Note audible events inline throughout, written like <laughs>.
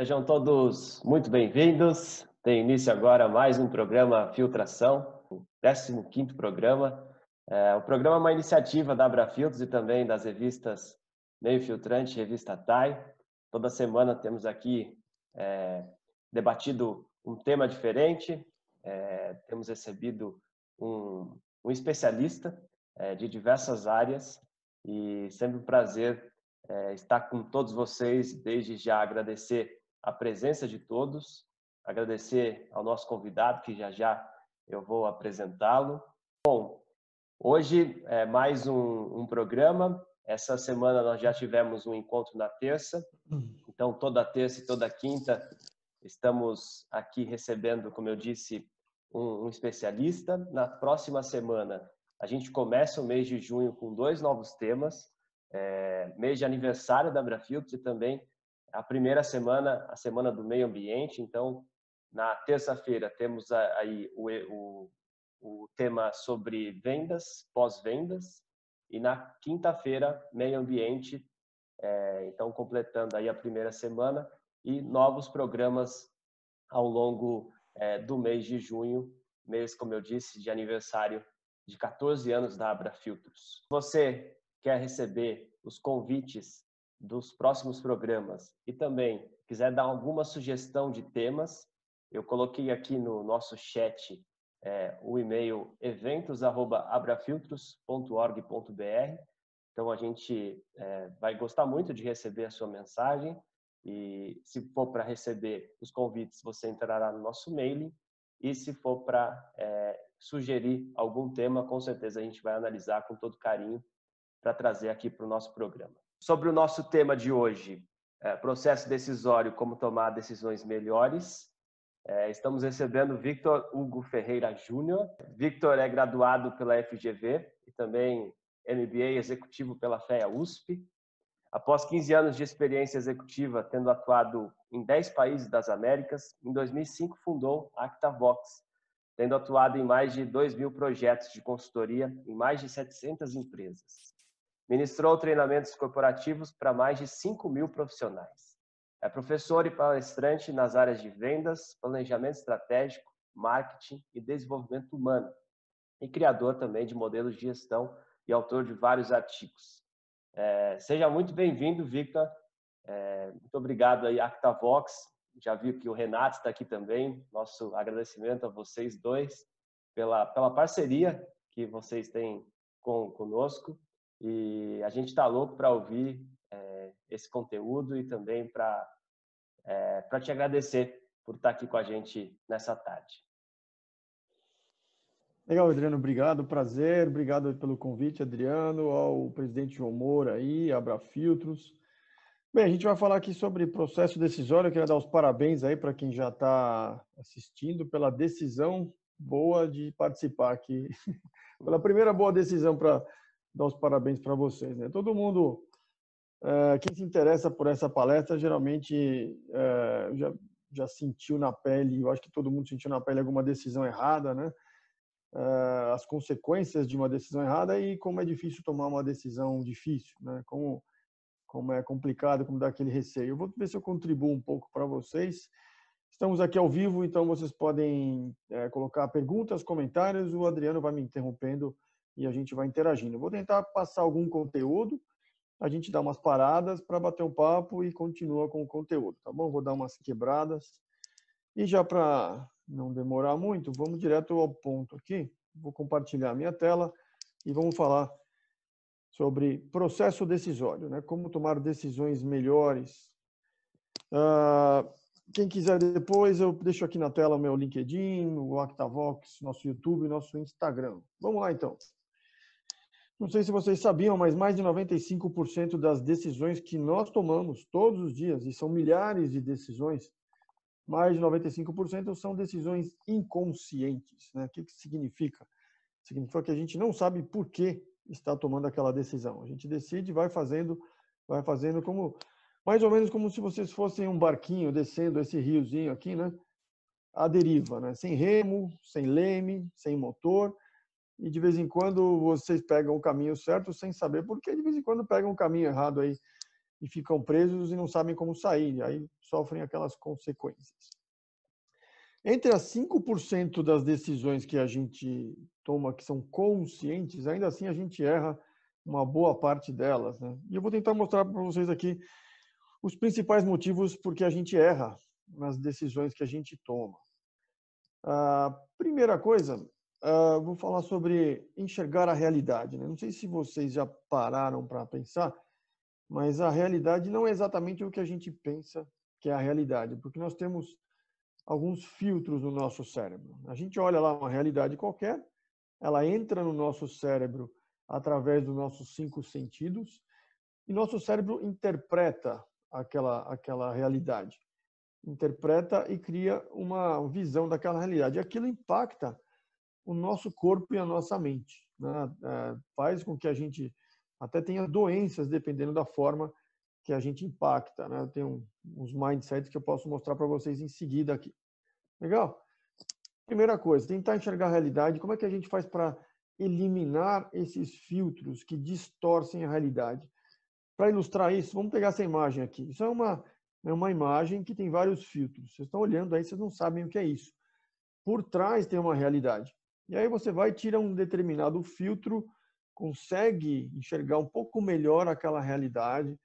Sejam todos muito bem-vindos. Tem início agora mais um programa Filtração, o 15º programa. É, o programa é uma iniciativa da Abrafiltros e também das revistas Meio Filtrante e Revista TAI. Toda semana temos aqui é, debatido um tema diferente, é, temos recebido um, um especialista é, de diversas áreas e sempre um prazer é, estar com todos vocês. Desde já agradecer a presença de todos, agradecer ao nosso convidado, que já já eu vou apresentá-lo. Bom, hoje é mais um, um programa. Essa semana nós já tivemos um encontro na terça, então toda terça e toda quinta estamos aqui recebendo, como eu disse, um, um especialista. Na próxima semana a gente começa o mês de junho com dois novos temas, é, mês de aniversário da Abrafiltros e também a primeira semana, a semana do meio ambiente. Então, na terça-feira temos aí o, o, o tema sobre vendas, pós-vendas, e na quinta-feira, meio ambiente, é, então completando aí a primeira semana, e novos programas ao longo é, do mês de junho, mês, como eu disse, de aniversário de 14 anos da Abra Filtros. Você quer receber os convites dos próximos programas e também quiser dar alguma sugestão de temas, eu coloquei aqui no nosso chat é, o e-mail eventos@abrafiltros.org.br. Então a gente é, vai gostar muito de receber a sua mensagem e se for para receber os convites você entrará no nosso mailing e se for para é, sugerir algum tema, com certeza a gente vai analisar com todo carinho para trazer aqui para o nosso programa. Sobre o nosso tema de hoje, é, processo decisório, como tomar decisões melhores. É, estamos recebendo Victor Hugo Ferreira Júnior. Victor é graduado pela FGV e também MBA executivo pela FEA USP. Após 15 anos de experiência executiva, tendo atuado em 10 países das Américas, em 2005 fundou a ActaVox, tendo atuado em mais de 2 mil projetos de consultoria em mais de 700 empresas. Ministrou treinamentos corporativos para mais de 5 mil profissionais. É professor e palestrante nas áreas de vendas, planejamento estratégico, marketing e desenvolvimento humano. E criador também de modelos de gestão e autor de vários artigos. É, seja muito bem-vindo, Victor. É, muito obrigado aí, ActaVox. Já vi que o Renato está aqui também. Nosso agradecimento a vocês dois pela, pela parceria que vocês têm com, conosco. E a gente está louco para ouvir é, esse conteúdo e também para é, para te agradecer por estar tá aqui com a gente nessa tarde. Legal, Adriano, obrigado, prazer, obrigado pelo convite, Adriano, ao presidente João Moura aí, Abra Filtros. Bem, a gente vai falar aqui sobre processo decisório, eu queria dar os parabéns aí para quem já está assistindo pela decisão boa de participar aqui, <laughs> pela primeira boa decisão para dar os parabéns para vocês. Né? Todo mundo, é, quem se interessa por essa palestra, geralmente é, já, já sentiu na pele, eu acho que todo mundo sentiu na pele alguma decisão errada, né? É, as consequências de uma decisão errada e como é difícil tomar uma decisão difícil, né? Como, como é complicado, como dá aquele receio. Eu vou ver se eu contribuo um pouco para vocês. Estamos aqui ao vivo, então vocês podem é, colocar perguntas, comentários. O Adriano vai me interrompendo e a gente vai interagindo. vou tentar passar algum conteúdo, a gente dá umas paradas para bater um papo e continua com o conteúdo, tá bom? Vou dar umas quebradas. E já para não demorar muito, vamos direto ao ponto aqui. Vou compartilhar a minha tela e vamos falar sobre processo decisório, né? Como tomar decisões melhores. Uh, quem quiser depois, eu deixo aqui na tela o meu LinkedIn, o Actavox, nosso YouTube, nosso Instagram. Vamos lá então. Não sei se vocês sabiam, mas mais de 95% das decisões que nós tomamos todos os dias, e são milhares de decisões, mais de 95% são decisões inconscientes. Né? O que, que significa? Significa que a gente não sabe por que está tomando aquela decisão. A gente decide, vai fazendo, vai fazendo como mais ou menos como se vocês fossem um barquinho descendo esse riozinho aqui, né? A deriva, né? Sem remo, sem leme, sem motor e de vez em quando vocês pegam o caminho certo sem saber por que de vez em quando pegam o caminho errado aí e ficam presos e não sabem como sair, aí sofrem aquelas consequências. Entre as 5% das decisões que a gente toma que são conscientes, ainda assim a gente erra uma boa parte delas. Né? E eu vou tentar mostrar para vocês aqui os principais motivos por que a gente erra nas decisões que a gente toma. A primeira coisa, uh, vou falar sobre enxergar a realidade. Né? Não sei se vocês já pararam para pensar, mas a realidade não é exatamente o que a gente pensa que é a realidade, porque nós temos alguns filtros no nosso cérebro. A gente olha lá uma realidade qualquer, ela entra no nosso cérebro através dos nossos cinco sentidos e nosso cérebro interpreta aquela aquela realidade interpreta e cria uma visão daquela realidade. Aquilo impacta o nosso corpo e a nossa mente. Né? É, faz com que a gente até tenha doenças, dependendo da forma que a gente impacta. Né? Tem um, uns mindsets que eu posso mostrar para vocês em seguida aqui. Legal? Primeira coisa, tentar enxergar a realidade. Como é que a gente faz para eliminar esses filtros que distorcem a realidade? Para ilustrar isso, vamos pegar essa imagem aqui. Isso é uma é uma imagem que tem vários filtros. Vocês estão olhando aí, vocês não sabem o que é isso. Por trás tem uma realidade. E aí você vai, tira um determinado filtro, consegue enxergar um pouco melhor aquela realidade,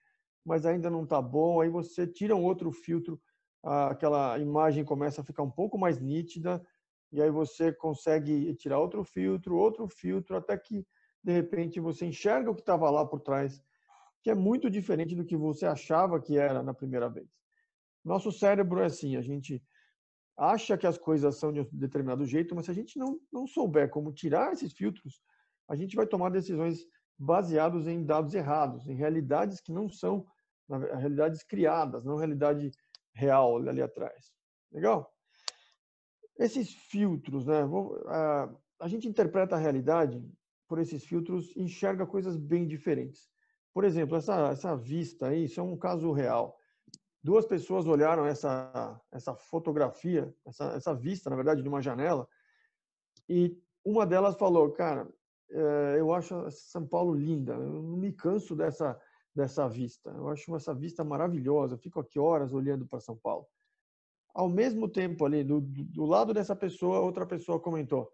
mas ainda não está bom. Aí você tira um outro filtro, aquela imagem começa a ficar um pouco mais nítida, e aí você consegue tirar outro filtro, outro filtro, até que de repente você enxerga o que estava lá por trás que é muito diferente do que você achava que era na primeira vez. Nosso cérebro é assim, a gente acha que as coisas são de um determinado jeito, mas se a gente não, não souber como tirar esses filtros, a gente vai tomar decisões baseadas em dados errados, em realidades que não são realidades criadas, não realidade real ali atrás. Legal? Esses filtros, né? A gente interpreta a realidade por esses filtros, enxerga coisas bem diferentes. Por exemplo, essa, essa vista aí, isso é um caso real. Duas pessoas olharam essa, essa fotografia, essa, essa vista, na verdade, de uma janela, e uma delas falou, cara, é, eu acho São Paulo linda, eu não me canso dessa, dessa vista, eu acho essa vista maravilhosa, eu fico aqui horas olhando para São Paulo. Ao mesmo tempo ali, do, do lado dessa pessoa, outra pessoa comentou,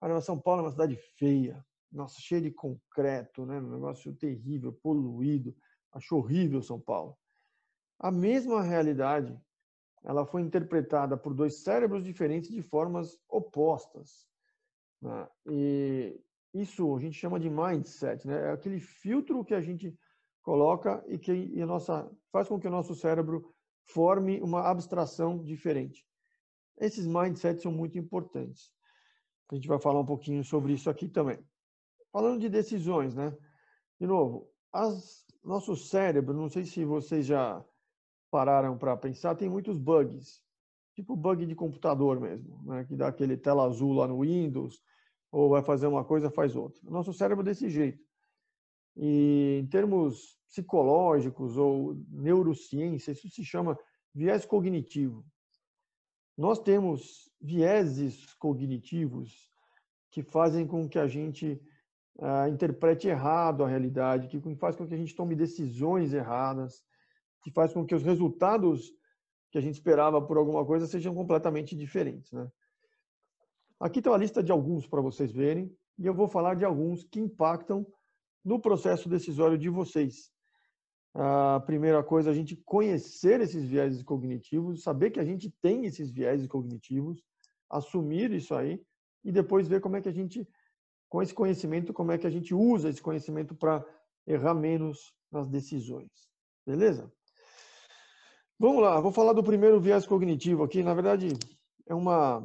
cara, São Paulo é uma cidade feia, nossa, cheio de concreto, né? Um negócio terrível, poluído. Acho horrível São Paulo. A mesma realidade, ela foi interpretada por dois cérebros diferentes de formas opostas. Né? E isso a gente chama de mindset, né? É aquele filtro que a gente coloca e que e nossa faz com que o nosso cérebro forme uma abstração diferente. Esses mindsets são muito importantes. A gente vai falar um pouquinho sobre isso aqui também. Falando de decisões, né? De novo, as, nosso cérebro, não sei se vocês já pararam para pensar, tem muitos bugs, tipo bug de computador mesmo, né? que dá aquele tela azul lá no Windows, ou vai fazer uma coisa, faz outra. O nosso cérebro é desse jeito. E em termos psicológicos ou neurociência, isso se chama viés cognitivo. Nós temos vieses cognitivos que fazem com que a gente uh, interprete errado a realidade, que faz com que a gente tome decisões erradas, que faz com que os resultados que a gente esperava por alguma coisa sejam completamente diferentes. Né? Aqui tem uma lista de alguns para vocês verem, e eu vou falar de alguns que impactam no processo decisório de vocês. A primeira coisa, a gente conhecer esses viéses cognitivos, saber que a gente tem esses viéses cognitivos, assumir isso aí e depois ver como é que a gente com esse conhecimento, como é que a gente usa esse conhecimento para errar menos nas decisões. Beleza? Vamos lá, vou falar do primeiro viés cognitivo aqui. Na verdade, é uma,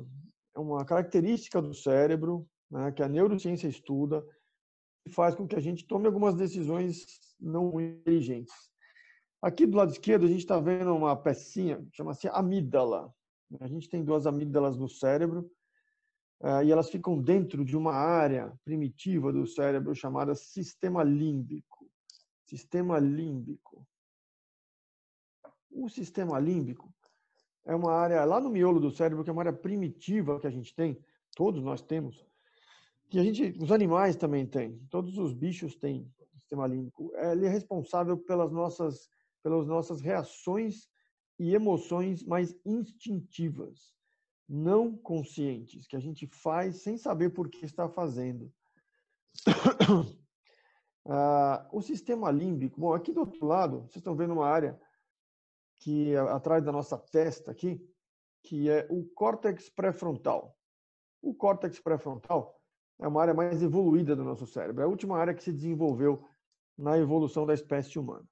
é uma característica do cérebro né, que a neurociência estuda e faz com que a gente tome algumas decisões não inteligentes. Aqui do lado esquerdo, a gente está vendo uma pecinha, chama-se amígdala. A gente tem duas amígdalas no cérebro ah, e elas ficam dentro de uma área primitiva do cérebro chamada sistema límbico. Sistema límbico. O sistema límbico é uma área lá no miolo do cérebro, que é uma área primitiva que a gente tem, todos nós temos, que a gente, os animais também têm, todos os bichos têm sistema límbico? Ele é responsável pelas nossas, pelas nossas reações e emoções mais instintivas, não conscientes, que a gente faz sem saber por que está fazendo. <coughs> Ah, o sistema límbico, bom, aqui do outro lado, vocês estão vendo uma área que é atrás da nossa testa aqui, que é o córtex pré-frontal. O córtex pré-frontal é uma área mais evoluída do nosso cérebro, é a última área que se desenvolveu na evolução da espécie humana.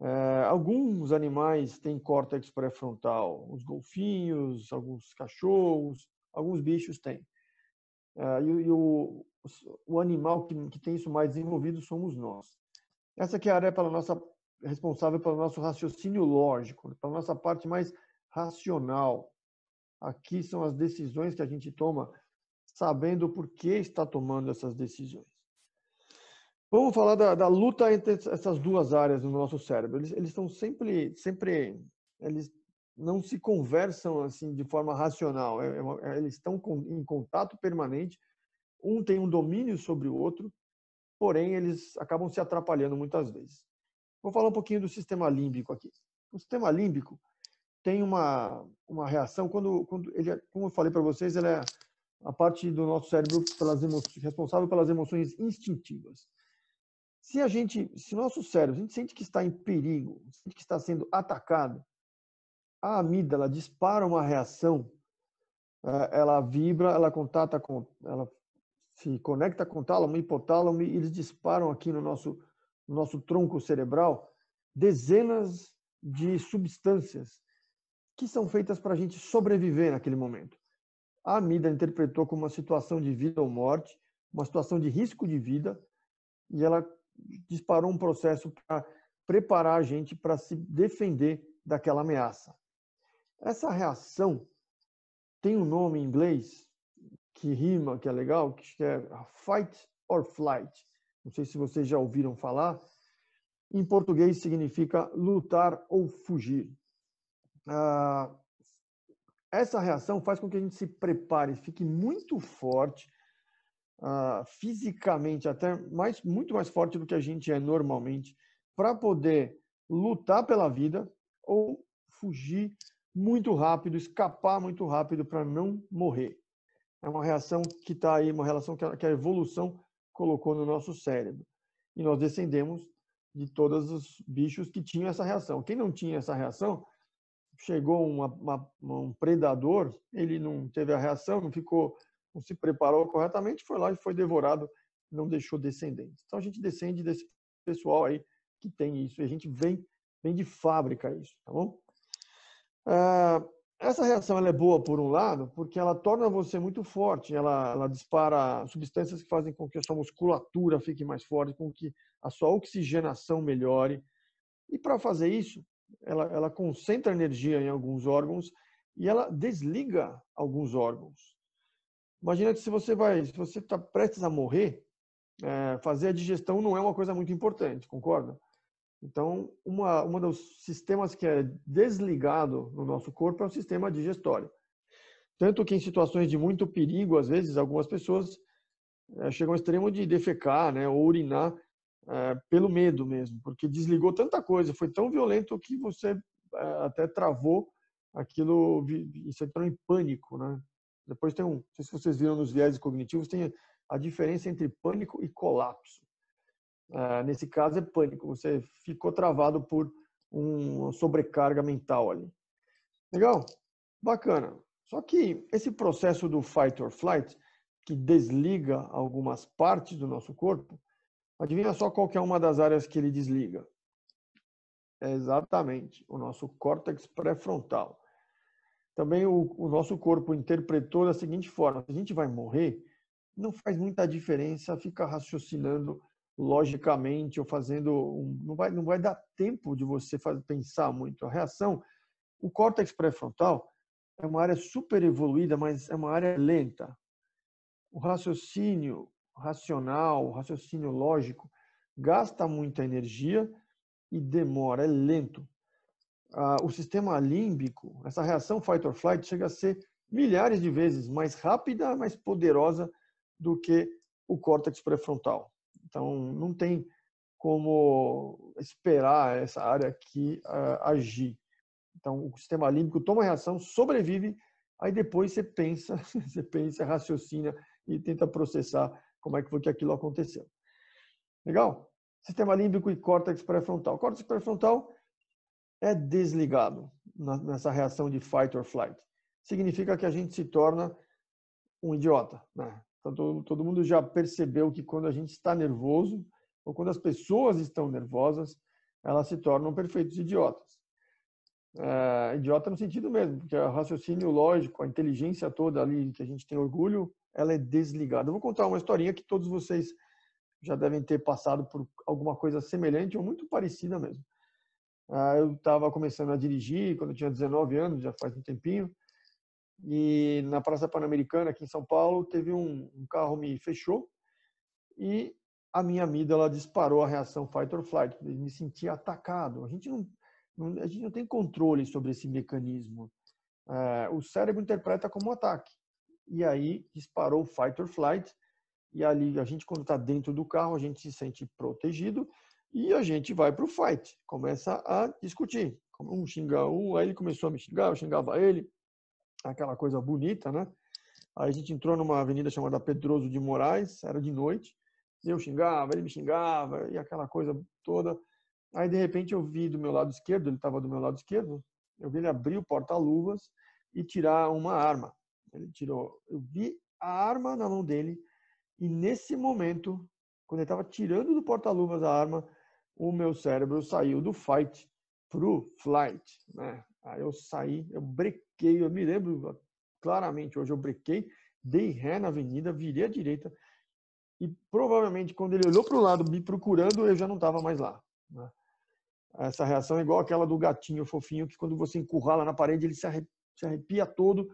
É, alguns animais têm córtex pré-frontal, os golfinhos, alguns cachorros, alguns bichos têm. É, e, e o, o, animal que, que, tem isso mais desenvolvido somos nós. Essa aqui é a área pela nossa, responsável pelo nosso raciocínio lógico, pela nossa parte mais racional. Aqui são as decisões que a gente toma sabendo por que está tomando essas decisões. Vamos falar da, da, luta entre essas duas áreas no nosso cérebro. Eles, eles estão sempre, sempre, eles não se conversam assim de forma racional. É, é, eles estão em contato permanente. Um tem um domínio sobre o outro, porém eles acabam se atrapalhando muitas vezes. Vou falar um pouquinho do sistema límbico aqui. O sistema límbico tem uma, uma reação quando, quando ele, é, como eu falei para vocês, ele é a parte do nosso cérebro pelas emoções, responsável pelas emoções instintivas. Se a gente, se nosso cérebro, a gente sente que está em perigo, sente que está sendo atacado, a amígdala dispara uma reação, é, ela vibra, ela contata com, ela se conecta com tálamo, hipotálamo e eles disparam aqui no nosso, no nosso tronco cerebral dezenas de substâncias que são feitas para a gente sobreviver naquele momento. A amígdala interpretou como uma situação de vida ou morte, uma situação de risco de vida, e ela disparou um processo para preparar a gente para se defender daquela ameaça. Essa reação tem um nome em inglês que rima, que é legal, que é fight or flight. Não sei se vocês já ouviram falar. Em português significa lutar ou fugir. Ah, essa reação faz com que a gente se prepare, fique muito forte uh, fisicamente, até mais, muito mais forte do que a gente é normalmente, para poder lutar pela vida ou fugir muito rápido, escapar muito rápido para não morrer. É uma reação que está aí, uma relação que a evolução colocou no nosso cérebro. E nós descendemos de todos os bichos que tinham essa reação. Quem não tinha essa reação, chegou uma, uma, um predador, ele não teve a reação, não ficou não se preparou corretamente, foi lá e foi devorado, não deixou descendentes. Então a gente descende desse pessoal aí que tem isso, e a gente vem, vem de fábrica isso, tá bom? Ah, essa reação é boa por um lado, porque ela torna você muito forte, ela, ela dispara substâncias que fazem com que a sua musculatura fique mais forte, com que a sua oxigenação melhore. E para fazer isso, ela, ela concentra energia em alguns órgãos e ela desliga alguns órgãos. Imagina que se você vai, se você está prestes a morrer, é, fazer a digestão não é uma coisa muito importante, concorda? Então, uma, uma dos sistemas que é desligado no nosso corpo é o sistema digestório. Tanto que em situações de muito perigo, às vezes, algumas pessoas é, chegam ao extremo de defecar, né, ou urinar é, pelo medo mesmo, porque desligou tanta coisa, foi tão violento que você é, até travou aquilo, isso entrou em pânico, né? Depois tem um, não sei se vocês viram nos viés cognitivos, tem a diferença entre pânico e colapso. Uh, nesse caso é pânico, você ficou travado por uma sobrecarga mental ali. Legal? Bacana. Só que esse processo do fight or flight, que desliga algumas partes do nosso corpo, adivinha só qual é uma das áreas que ele desliga? É exatamente o nosso córtex pré-frontal também o, o, nosso corpo interpretou da seguinte forma: se a gente vai morrer, não faz muita diferença ficar raciocinando logicamente ou fazendo um, não vai não vai dar tempo de você fazer, pensar muito. A reação, o córtex pré-frontal é uma área super evoluída, mas é uma área lenta. O raciocínio racional, o raciocínio lógico gasta muita energia e demora, é lento ah, o sistema límbico, essa reação fight or flight, chega a ser milhares de vezes mais rápida, mais poderosa do que o córtex pré-frontal. Então, não tem como esperar essa área aqui uh, agir. Então, o sistema límbico toma reação, sobrevive, aí depois você pensa, <laughs> você pensa, raciocina e tenta processar como é que foi que aquilo aconteceu. Legal? Sistema límbico e córtex pré-frontal. Córtex pré-frontal é desligado nessa reação de fight or flight. Significa que a gente se torna um idiota. Né? Então, todo, mundo já percebeu que quando a gente está nervoso, ou quando as pessoas estão nervosas, elas se tornam perfeitos idiotas. É, idiota no sentido mesmo, porque o raciocínio lógico, a inteligência toda ali que a gente tem orgulho, ela é desligada. Eu vou contar uma historinha que todos vocês já devem ter passado por alguma coisa semelhante ou muito parecida mesmo. É, eu estava começando a dirigir quando eu tinha 19 anos, já faz um tempinho, e na Praça Pan-Americana, aqui em São Paulo, teve um, um carro me fechou e a minha amígdala disparou a reação fight or flight, me senti atacado. A gente não, não, a gente não tem controle sobre esse mecanismo. É, o cérebro interpreta como um ataque. E aí disparou o fight or flight. E ali, a gente, quando está dentro do carro, a gente se sente protegido e a gente vai para o fight. Começa a discutir. Um xinga um, aí ele começou a me xingar, eu xingava ele aquela coisa bonita, né? Aí a gente entrou numa avenida chamada Pedroso de Moraes, era de noite, eu xingava, ele me xingava, e aquela coisa toda. Aí, de repente, eu vi do meu lado esquerdo, ele estava do meu lado esquerdo, eu vi ele abrir o porta-luvas e tirar uma arma. Ele tirou, eu vi a arma na mão dele, e nesse momento, quando ele estava tirando do porta-luvas a arma, o meu cérebro saiu do fight pro flight, né? Aí eu saí, eu brequei, eu me lembro claramente, hoje eu brequei, dei ré na avenida, virei à direita e provavelmente quando ele olhou para o lado me procurando, eu já não estava mais lá. Né? Essa reação é igual aquela do gatinho fofinho que quando você encurrala na parede ele se arrepia todo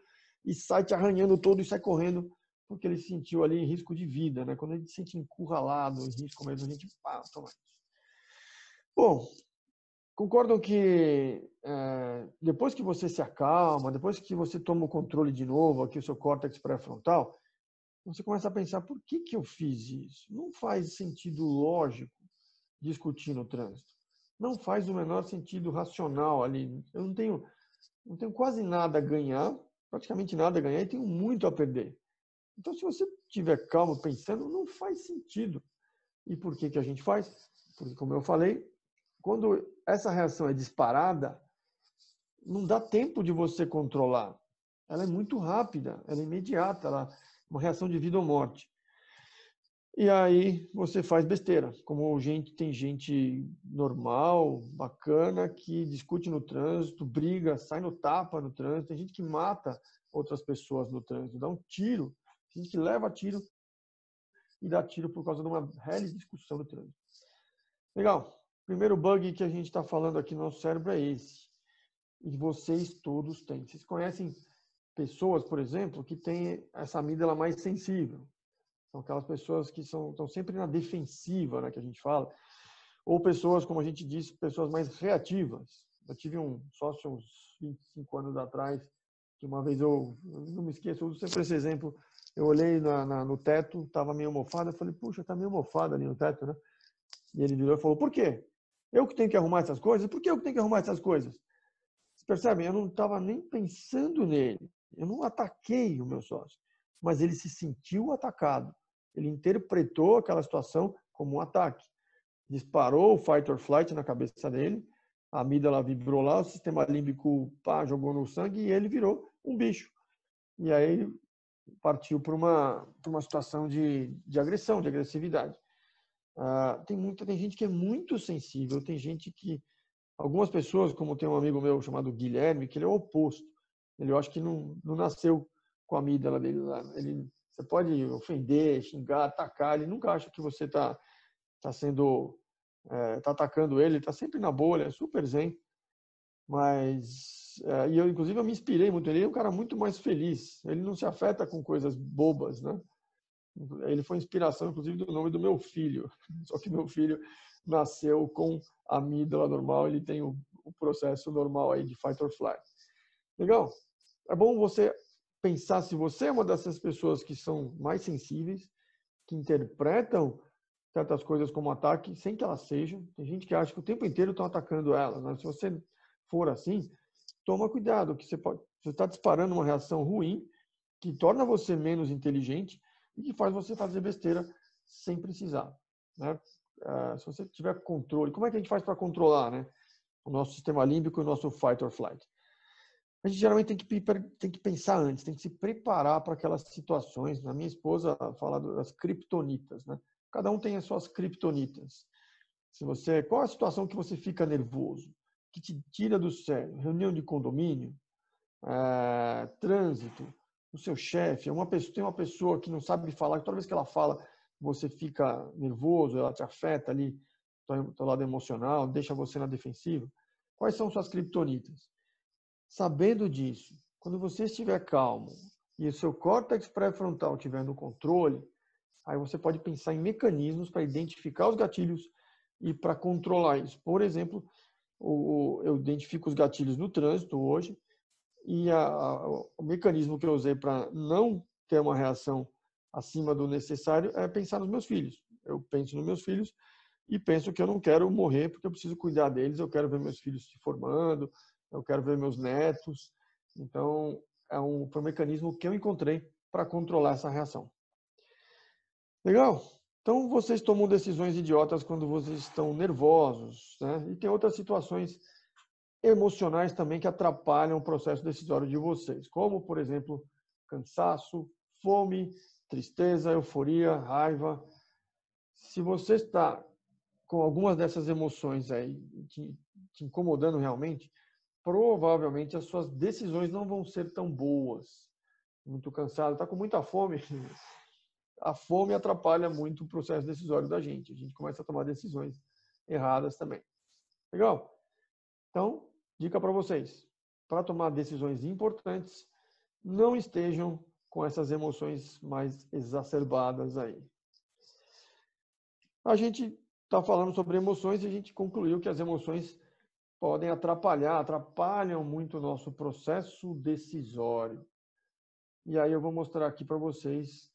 e sai te arranhando todo e sai correndo porque ele se sentiu ali em risco de vida, né? Quando a gente se sente encurralado, em risco mesmo, a gente toma isso. Bom, concordam que é, depois que você se acalma, depois que você toma o controle de novo, aqui o seu córtex pré-frontal, você começa a pensar, por que, que eu fiz isso? Não faz sentido lógico discutir no trânsito. Não faz o menor sentido racional ali. Eu não tenho, não tenho quase nada a ganhar, praticamente nada a ganhar, e tenho muito a perder. Então, se você tiver calmo pensando, não faz sentido. E por que, que a gente faz? Porque, como eu falei, quando essa reação é disparada, não dá tempo de você controlar. Ela é muito rápida, ela é imediata, ela é uma reação de vida ou morte. E aí você faz besteira, como gente tem gente normal, bacana, que discute no trânsito, briga, sai no tapa no trânsito, tem gente que mata outras pessoas no trânsito, dá um tiro, tem gente que leva tiro e dá tiro por causa de uma real discussão no trânsito. Legal primeiro bug que a gente está falando aqui no nosso cérebro é esse. E vocês todos têm. Vocês conhecem pessoas, por exemplo, que têm essa amígdala mais sensível. São aquelas pessoas que são, estão sempre na defensiva, né, que a gente fala. Ou pessoas, como a gente disse, pessoas mais reativas. Eu tive um sócio uns 25 anos atrás, que uma vez eu, não me esqueço, eu uso sempre esse exemplo. Eu olhei na, na, no teto, estava meio mofado, eu falei, puxa, está meio mofado ali no teto, né? E ele virou e falou, por quê? Eu que tenho que arrumar essas coisas? Por que eu que tenho que arrumar essas coisas? Vocês percebem? Eu não estava nem pensando nele. Eu não ataquei o meu sócio. Mas ele se sentiu atacado. Ele interpretou aquela situação como um ataque. Disparou o fight or flight na cabeça dele. A amígdala vibrou lá, o sistema límbico pá, jogou no sangue e ele virou um bicho. E aí partiu para uma, uma situação de, de agressão, de agressividade. Uh, tem muita tem gente que é muito sensível, tem gente que algumas pessoas, como tem um amigo meu chamado Guilherme, que ele é o oposto. Ele eu acho que não, não nasceu com a amígdala dele lá. Ele você pode ofender, xingar, atacar, ele nunca acha que você está tá sendo é, tá atacando ele, está sempre na ele é super zen. Mas é, e eu inclusive eu me inspirei muito, ele é um cara muito mais feliz. Ele não se afeta com coisas bobas, né? Ele foi inspiração, inclusive, do nome do meu filho. <laughs> Só que meu filho nasceu com amígdala normal, ele tem o, o processo normal aí de fight or flight. Legal? É bom você pensar se você é uma dessas pessoas que são mais sensíveis, que interpretam tantas coisas como ataque, sem que elas sejam. Tem gente que acha que o tempo inteiro estão atacando elas. Né? Se você for assim, toma cuidado, que você está disparando uma reação ruim que torna você menos inteligente e que faz você fazer besteira sem precisar. Né? Uh, se você tiver controle, como é que a gente faz para controlar, né? O nosso sistema límbico e o nosso fight or flight. A gente geralmente tem que, tem que pensar antes, tem que se preparar para aquelas situações. A minha esposa fala das criptonitas, né? Cada um tem as suas criptonitas. Se você, qual a situação que você fica nervoso, que te tira do sério? Reunião de condomínio, é, trânsito, o seu chefe, uma pessoa, tem uma pessoa que não sabe falar, toda vez que ela fala, você fica nervoso, ela te afeta ali, do lado emocional, deixa você na defensiva. Quais são suas criptonitas? Sabendo disso, quando você estiver calmo e o seu córtex pré-frontal estiver no controle, Aí você pode pensar em mecanismos para identificar os gatilhos e para controlar isso. Por exemplo, eu identifico os gatilhos no trânsito hoje e a, a, o mecanismo que eu usei para não ter uma reação acima do necessário é pensar nos meus filhos. Eu penso nos meus filhos e penso que eu não quero morrer porque eu preciso cuidar deles, eu quero ver meus filhos se formando, eu quero ver meus netos. Então, é um, foi um mecanismo que eu encontrei para controlar essa reação. Legal? Então, vocês tomam decisões idiotas quando vocês estão nervosos, né? E tem outras situações emocionais também que atrapalham o processo decisório de vocês, como, por exemplo, cansaço, fome, tristeza, euforia, raiva. Se você está com algumas dessas emoções aí te, te incomodando realmente, provavelmente as suas decisões não vão ser tão boas. Muito cansado, está com muita fome, <laughs> a fome atrapalha muito o processo decisório da gente. A gente começa a tomar decisões erradas também. Legal? Então, dica para vocês: para tomar decisões importantes, não estejam com essas emoções mais exacerbadas aí. A gente está falando sobre emoções e a gente concluiu que as emoções podem atrapalhar, atrapalham muito o nosso processo decisório. E aí eu vou mostrar aqui para vocês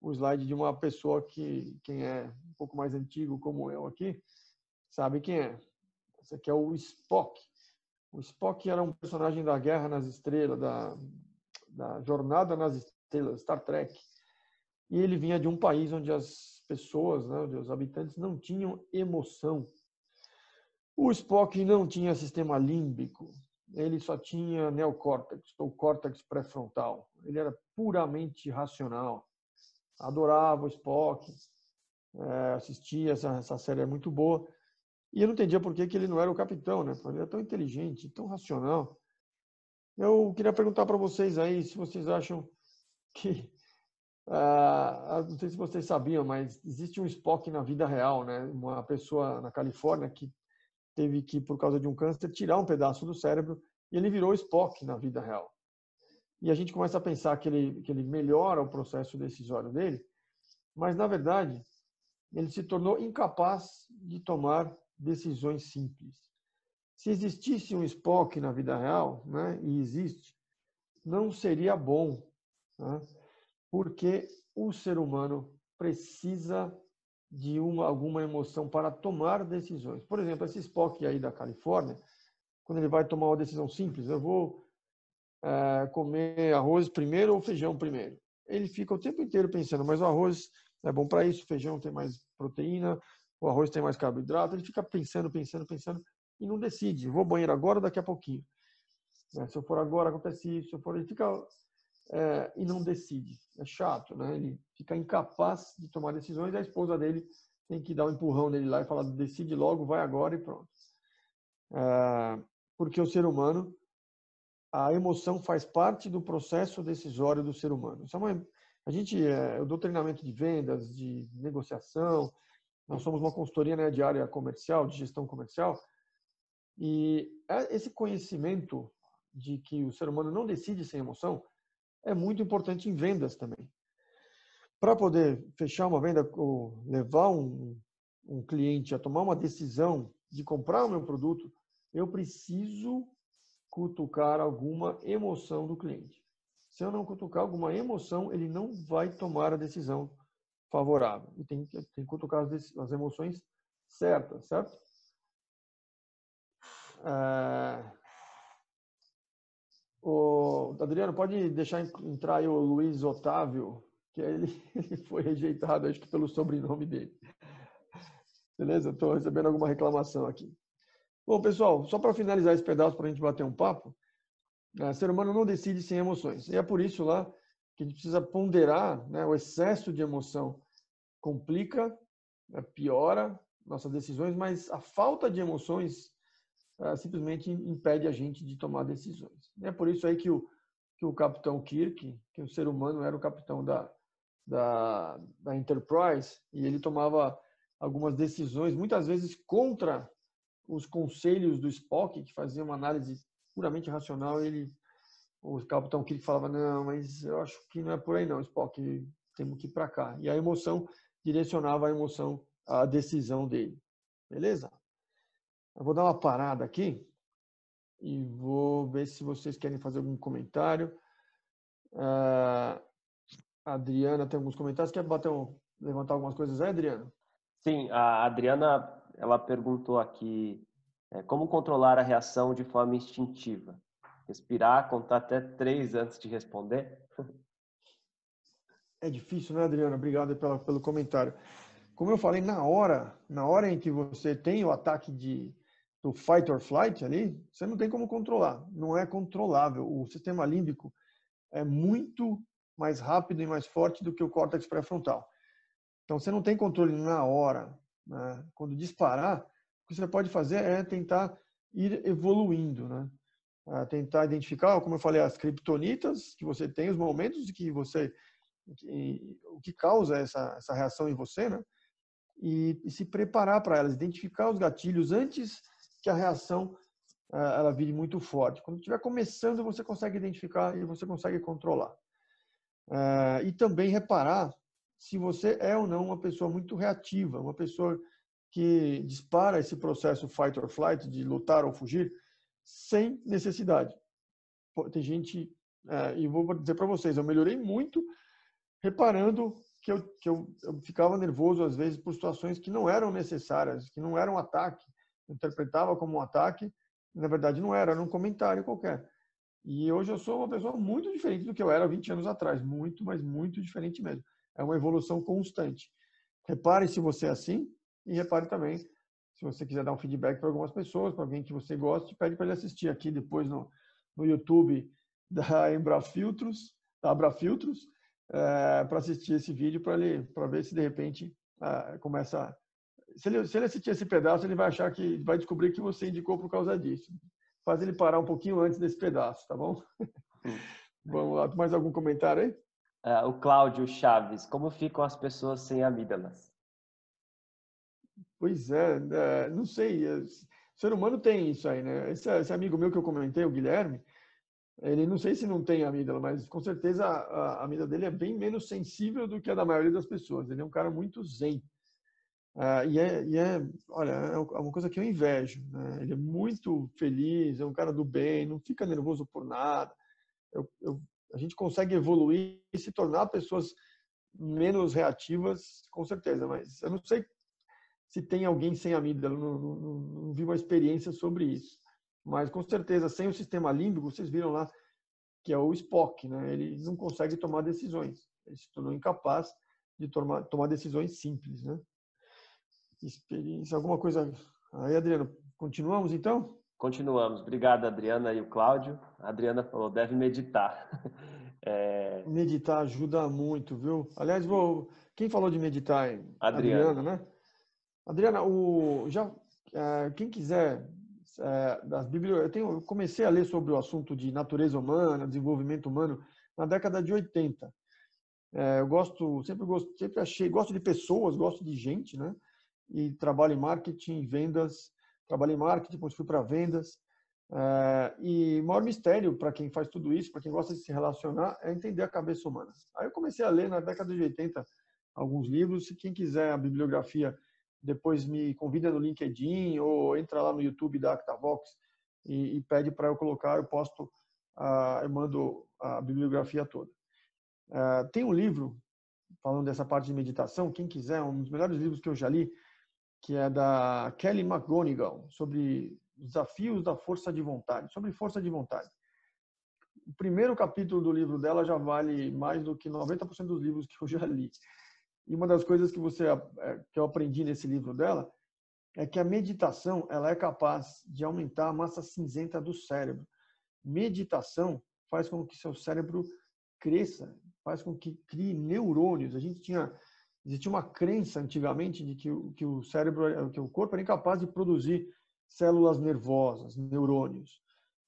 o slide de uma pessoa que, quem é um pouco mais antigo como eu aqui, sabe quem é. Esse aqui é o Spock. O Spock era um personagem da Guerra nas Estrelas, da, da Jornada nas Estrelas, Star Trek. E ele vinha de um país onde as pessoas, né, onde os habitantes não tinham emoção. O Spock não tinha sistema límbico, ele só tinha neocórtex, ou córtex pré-frontal. Ele era puramente racional adorava o Spock, é, assistia, essa, essa série é muito boa. E eu não entendia por que, que ele não era o capitão, né? Ele era tão inteligente, tão racional. Eu queria perguntar para vocês aí se vocês acham que. <laughs> Ah, não sei se vocês sabiam, mas existe um Spock na vida real, né? Uma pessoa na Califórnia que teve que, por causa de um câncer, tirar um pedaço do cérebro e ele virou Spock na vida real e a gente começa a pensar que ele, que ele melhora o processo decisório dele, mas, na verdade, ele se tornou incapaz de tomar decisões simples. Se existisse um Spock na vida real, né, e existe, não seria bom, né, porque o ser humano precisa de uma, alguma emoção para tomar decisões. Por exemplo, esse Spock aí da Califórnia, quando ele vai tomar uma decisão simples, eu vou é, comer arroz primeiro ou feijão primeiro. Ele fica o tempo inteiro pensando, mas o arroz é bom para isso, o feijão tem mais proteína, o arroz tem mais carboidrato. Ele fica pensando, pensando, pensando e não decide. Vou ao banheiro agora daqui a pouquinho. É, se eu for agora, acontece isso. Se eu for, ele fica é, e não decide. É chato, né? Ele fica incapaz de tomar decisões. A esposa dele tem que dar um empurrão nele lá e falar: decide logo, vai agora e pronto. É, porque o ser humano a emoção faz parte do processo decisório do ser humano. Isso é uma, a gente, é, eu dou treinamento de vendas, de negociação, nós somos uma consultoria né, de área comercial, de gestão comercial, e é, esse conhecimento de que o ser humano não decide sem emoção é muito importante em vendas também. Para poder fechar uma venda ou levar um, um cliente a tomar uma decisão de comprar o meu produto, eu preciso cutucar alguma emoção do cliente. Se eu não cutucar alguma emoção, ele não vai tomar a decisão favorável. E tem, tem que cutucar as, as emoções certas, certo? É... O Adriano, pode deixar entrar aí o Luiz Otávio, que ele, <laughs> ele foi rejeitado, acho que pelo sobrenome dele. Beleza? Estou recebendo alguma reclamação aqui. Bom, pessoal, só para finalizar esse pedaço, para a gente bater um papo, o é, ser humano não decide sem emoções. E é por isso lá que a gente precisa ponderar né, o excesso de emoção. Complica, né, piora nossas decisões, mas a falta de emoções uh, simplesmente impede a gente de tomar decisões. É por isso aí que o, que o capitão Kirk, que o ser humano era o capitão da, da, da Enterprise, e ele tomava algumas decisões, muitas vezes contra os conselhos do Spock, que fazia uma análise puramente racional, ele, o capitão Kirk falava, não, mas eu acho que não é por aí não, Spock, temos que ir para cá. E a emoção direcionava a emoção, a decisão dele. Beleza? Eu vou dar uma parada aqui e vou ver se vocês querem fazer algum comentário. Uh, a Adriana tem alguns comentários. Quer bater um, levantar algumas coisas aí, Adriana? Sim, a Adriana ela perguntou aqui é, como controlar a reação de forma instintiva. Respirar, contar até três antes de responder. <laughs> É difícil, né, Adriana? Obrigado pela, pelo comentário. Como eu falei, na hora, na hora em que você tem o ataque de, do fight or flight ali, você não tem como controlar, não é controlável. O sistema límbico é muito mais rápido e mais forte do que o córtex pré-frontal. Então você não tem controle na hora. Né? Quando disparar, o que você pode fazer é tentar ir evoluindo, né? Tentar identificar, como eu falei, as criptonitas que você tem, os momentos que você o que causa essa, essa reação em você, né? E, e se preparar para elas, identificar os gatilhos antes que a reação uh, ela vire muito forte. Quando estiver começando, você consegue identificar e você consegue controlar. Uh, e também reparar se você é ou não uma pessoa muito reativa, uma pessoa que dispara esse processo fight or flight, de lutar ou fugir, sem necessidade. Tem gente, uh, e vou dizer para vocês, eu melhorei muito reparando que, eu, que eu, eu ficava nervoso às vezes por situações que não eram necessárias, que não eram ataque, interpretava como um ataque, na verdade não era, era um comentário qualquer. E hoje eu sou uma pessoa muito diferente do que eu era 20 anos atrás, muito, mas muito diferente mesmo. É uma evolução constante. Repare se você é assim e repare também se você quiser dar um feedback para algumas pessoas, para alguém que você gosta, pede para ele assistir aqui depois no, no YouTube da Embrafiltros, da Abrafiltros, é, para assistir esse vídeo para ele para ver se de repente é, começa se ele, se ele assistir esse pedaço, ele vai achar que vai descobrir que você indicou por causa disso. Faz ele parar um pouquinho antes desse pedaço, tá bom? <laughs> Vamos lá, mais algum comentário aí? Uh, o Cláudio Chaves, como ficam as pessoas sem amígdalas? Pois é, é não sei. É, o ser humano tem isso aí, né? Esse, esse, amigo meu que eu comentei, o Guilherme, ele não sei se não tem amígdala, mas com certeza a, a amígdala dele é bem menos sensível do que a da maioria das pessoas. Ele é um cara muito zen. Ah, e, é, e é, olha, é, é uma coisa que eu invejo. Né? Ele é muito feliz, é um cara do bem, não fica nervoso por nada. Eu, eu, a gente consegue evoluir e se tornar pessoas menos reativas, com certeza, mas eu não sei se tem alguém sem amígdala, não, não, não, não vi uma experiência sobre isso. Mas com certeza, sem o sistema límbico, vocês viram lá que é o Spock, né? ele não consegue tomar decisões. Ele se tornou incapaz de tomar, tomar decisões simples, né? experiência, alguma coisa. Aí, Adriano, continuamos então? Continuamos. Obrigado, Adriana e o Cláudio. A Adriana falou, deve meditar. <laughs> É... Meditar ajuda muito, viu? Aliás, vou... quem falou de meditar? Adriana, Adriana né? Adriana, o... já é, quem quiser é, das bibliotecas, eu, tenho... eu comecei a ler sobre o assunto de natureza humana, desenvolvimento humano na década de 80. É, eu gosto, sempre gosto, sempre achei, gosto de pessoas, gosto de gente, né? e trabalho em marketing, vendas, trabalhei em marketing, depois fui para vendas. É, e o maior mistério para quem faz tudo isso, para quem gosta de se relacionar, é entender a cabeça humana. Aí eu comecei a ler na década de 80 alguns livros. Se quem quiser a bibliografia, depois me convida no LinkedIn ou entra lá no YouTube da Actavox e, e pede para eu colocar, eu posto, eu mando a bibliografia toda. Uh, tem um livro falando dessa parte de meditação, quem quiser, um dos melhores livros que eu já li, que é da Kelly McGonigal, sobre desafios da força de vontade, sobre força de vontade. O primeiro capítulo do livro dela já vale mais do que 90% dos livros que eu já li. E uma das coisas que você é, que eu aprendi nesse livro dela é que a meditação ela é capaz de aumentar a massa cinzenta do cérebro. Meditação faz com que seu cérebro cresça, faz com que crie neurônios. A gente tinha existia uma crença antigamente de que, que o cérebro, que o corpo era incapaz de produzir células nervosas, neurônios.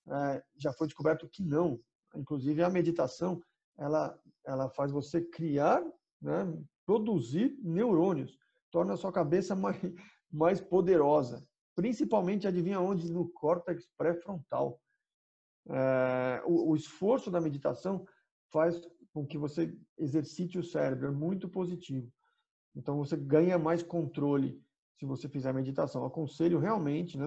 É, já foi descoberto que não. Inclusive a meditação ela ela faz você criar, né, produzir neurônios, torna a sua cabeça <laughs> mais mais poderosa. Principalmente, adivinha onde? No córtex pré-frontal. É, o, o esforço da meditação faz com que você exercite o cérebro, é muito positivo. Então você ganha mais controle se você fizer meditação. Eu aconselho realmente, né?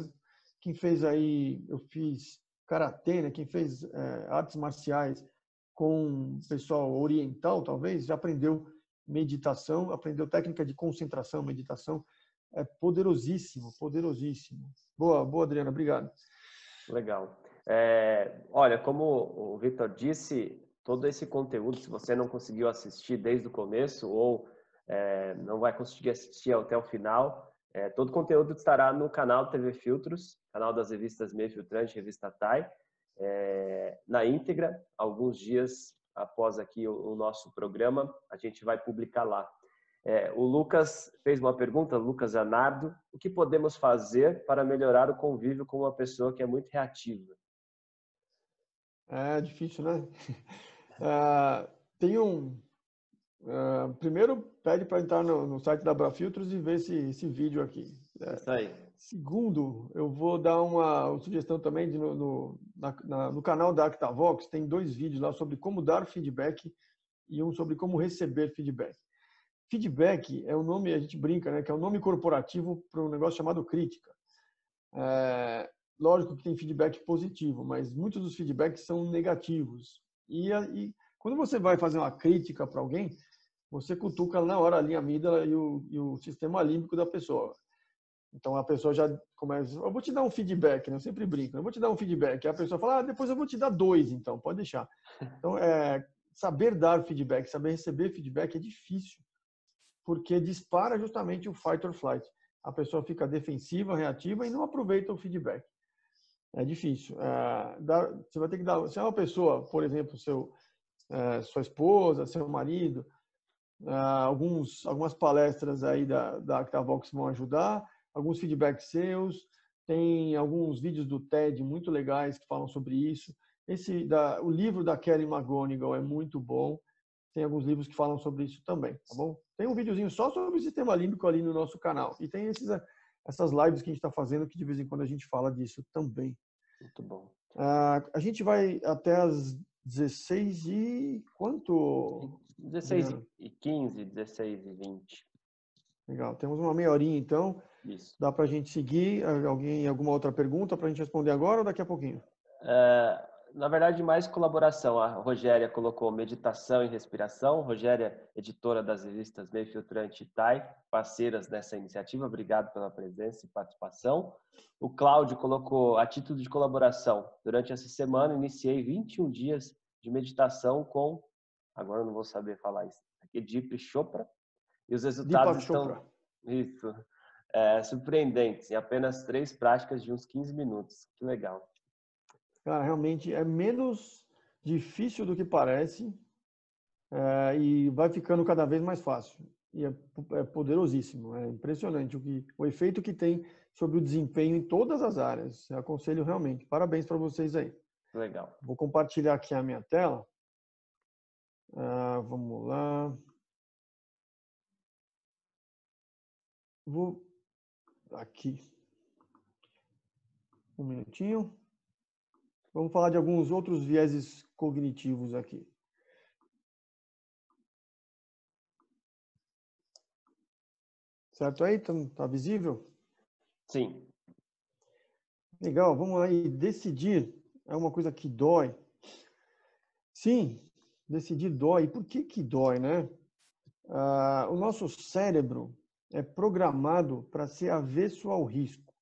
Quem fez aí, eu fiz karatê, né? Quem fez é, artes marciais com pessoal oriental, talvez, já aprendeu meditação, aprendeu técnica de concentração, meditação. É poderosíssimo, poderosíssimo. Boa, boa, Adriana, obrigado. Legal. É, olha, como o Victor disse, todo esse conteúdo, se você não conseguiu assistir desde o começo ou é, não vai conseguir assistir até o final, é, todo o conteúdo estará no canal TV Filtros, canal das revistas Meio Filtrante, Revista TAI, é, na íntegra, alguns dias após aqui o, o, nosso programa, a gente vai publicar lá. É, o Lucas fez uma pergunta, Lucas Anardo, o que podemos fazer para melhorar o convívio com uma pessoa que é muito reativa? É difícil, né? Uh, <laughs> tem um, Uh, primeiro, pede para entrar no, no, site da Abrafiltros e ver esse, esse vídeo aqui. É, Isso aí. Segundo, eu vou dar uma, uma sugestão também de, no, no, na, na, no canal da Actavox, tem dois vídeos lá sobre como dar feedback e um sobre como receber feedback. Feedback é um nome, a gente brinca, né, que é um nome corporativo para um negócio chamado crítica. É, lógico que tem feedback positivo, mas muitos dos feedbacks são negativos. E, e quando você vai fazer uma crítica para alguém, você cutuca na hora a linha amígdala e o, e o sistema límbico da pessoa. Então a pessoa já começa, eu vou te dar um feedback, né? eu sempre brinco, eu vou te dar um feedback. E a pessoa fala, ah, depois eu vou te dar dois, então, pode deixar. <laughs> Então, é, saber dar feedback, saber receber feedback é difícil, porque dispara justamente o fight or flight. A pessoa fica defensiva, reativa e não aproveita o feedback. É difícil. É, dá, você vai ter que dar. Se é uma pessoa, por exemplo, seu, é, sua esposa, seu marido, ah, alguns, algumas palestras aí da, da Actavox vão ajudar, alguns feedbacks seus, tem alguns vídeos do TED muito legais que falam sobre isso. Esse da, o livro da Kelly McGonigal é muito bom. Tem alguns livros que falam sobre isso também, tá bom? Tem um videozinho só sobre o sistema límbico ali no nosso canal. E tem esses, essas lives que a gente está fazendo que de vez em quando a gente fala disso também. Muito bom. Uh, a gente vai até as 16 e quanto? 16 e 15, 16 e 20. Legal, temos uma meia horinha então. Isso. Dá para a gente seguir? Alguém, alguma outra pergunta para a gente responder agora ou daqui a pouquinho? É, na verdade, mais colaboração. A Rogéria colocou meditação e respiração. Rogéria, editora das revistas Meio Filtrante e TAI, parceiras nessa iniciativa. Obrigado pela presença e participação. O Cláudio colocou a título de colaboração. Durante essa semana, iniciei 21 dias de meditação com agora eu não vou saber falar isso, aqui Deep Chopra, e os resultados Deepak estão Chopra. isso, é, surpreendentes, em apenas três práticas de uns 15 minutos. Que legal. Cara, realmente é menos difícil do que parece é, e vai ficando cada vez mais fácil. E é, é poderosíssimo, é impressionante o, que, o efeito que tem sobre o desempenho em todas as áreas. Eu aconselho realmente. Parabéns para vocês aí. Legal. Vou compartilhar aqui a minha tela. Ah, vamos lá. Vou aqui. Um minutinho. Vamos falar de alguns outros vieses cognitivos aqui. Certo aí? Tá, tá visível? Sim. Legal, vamos aí. Decidir é uma coisa que dói. Sim, decidir dói. Por que que dói, né? Ah, o nosso cérebro é programado para ser avesso ao risco.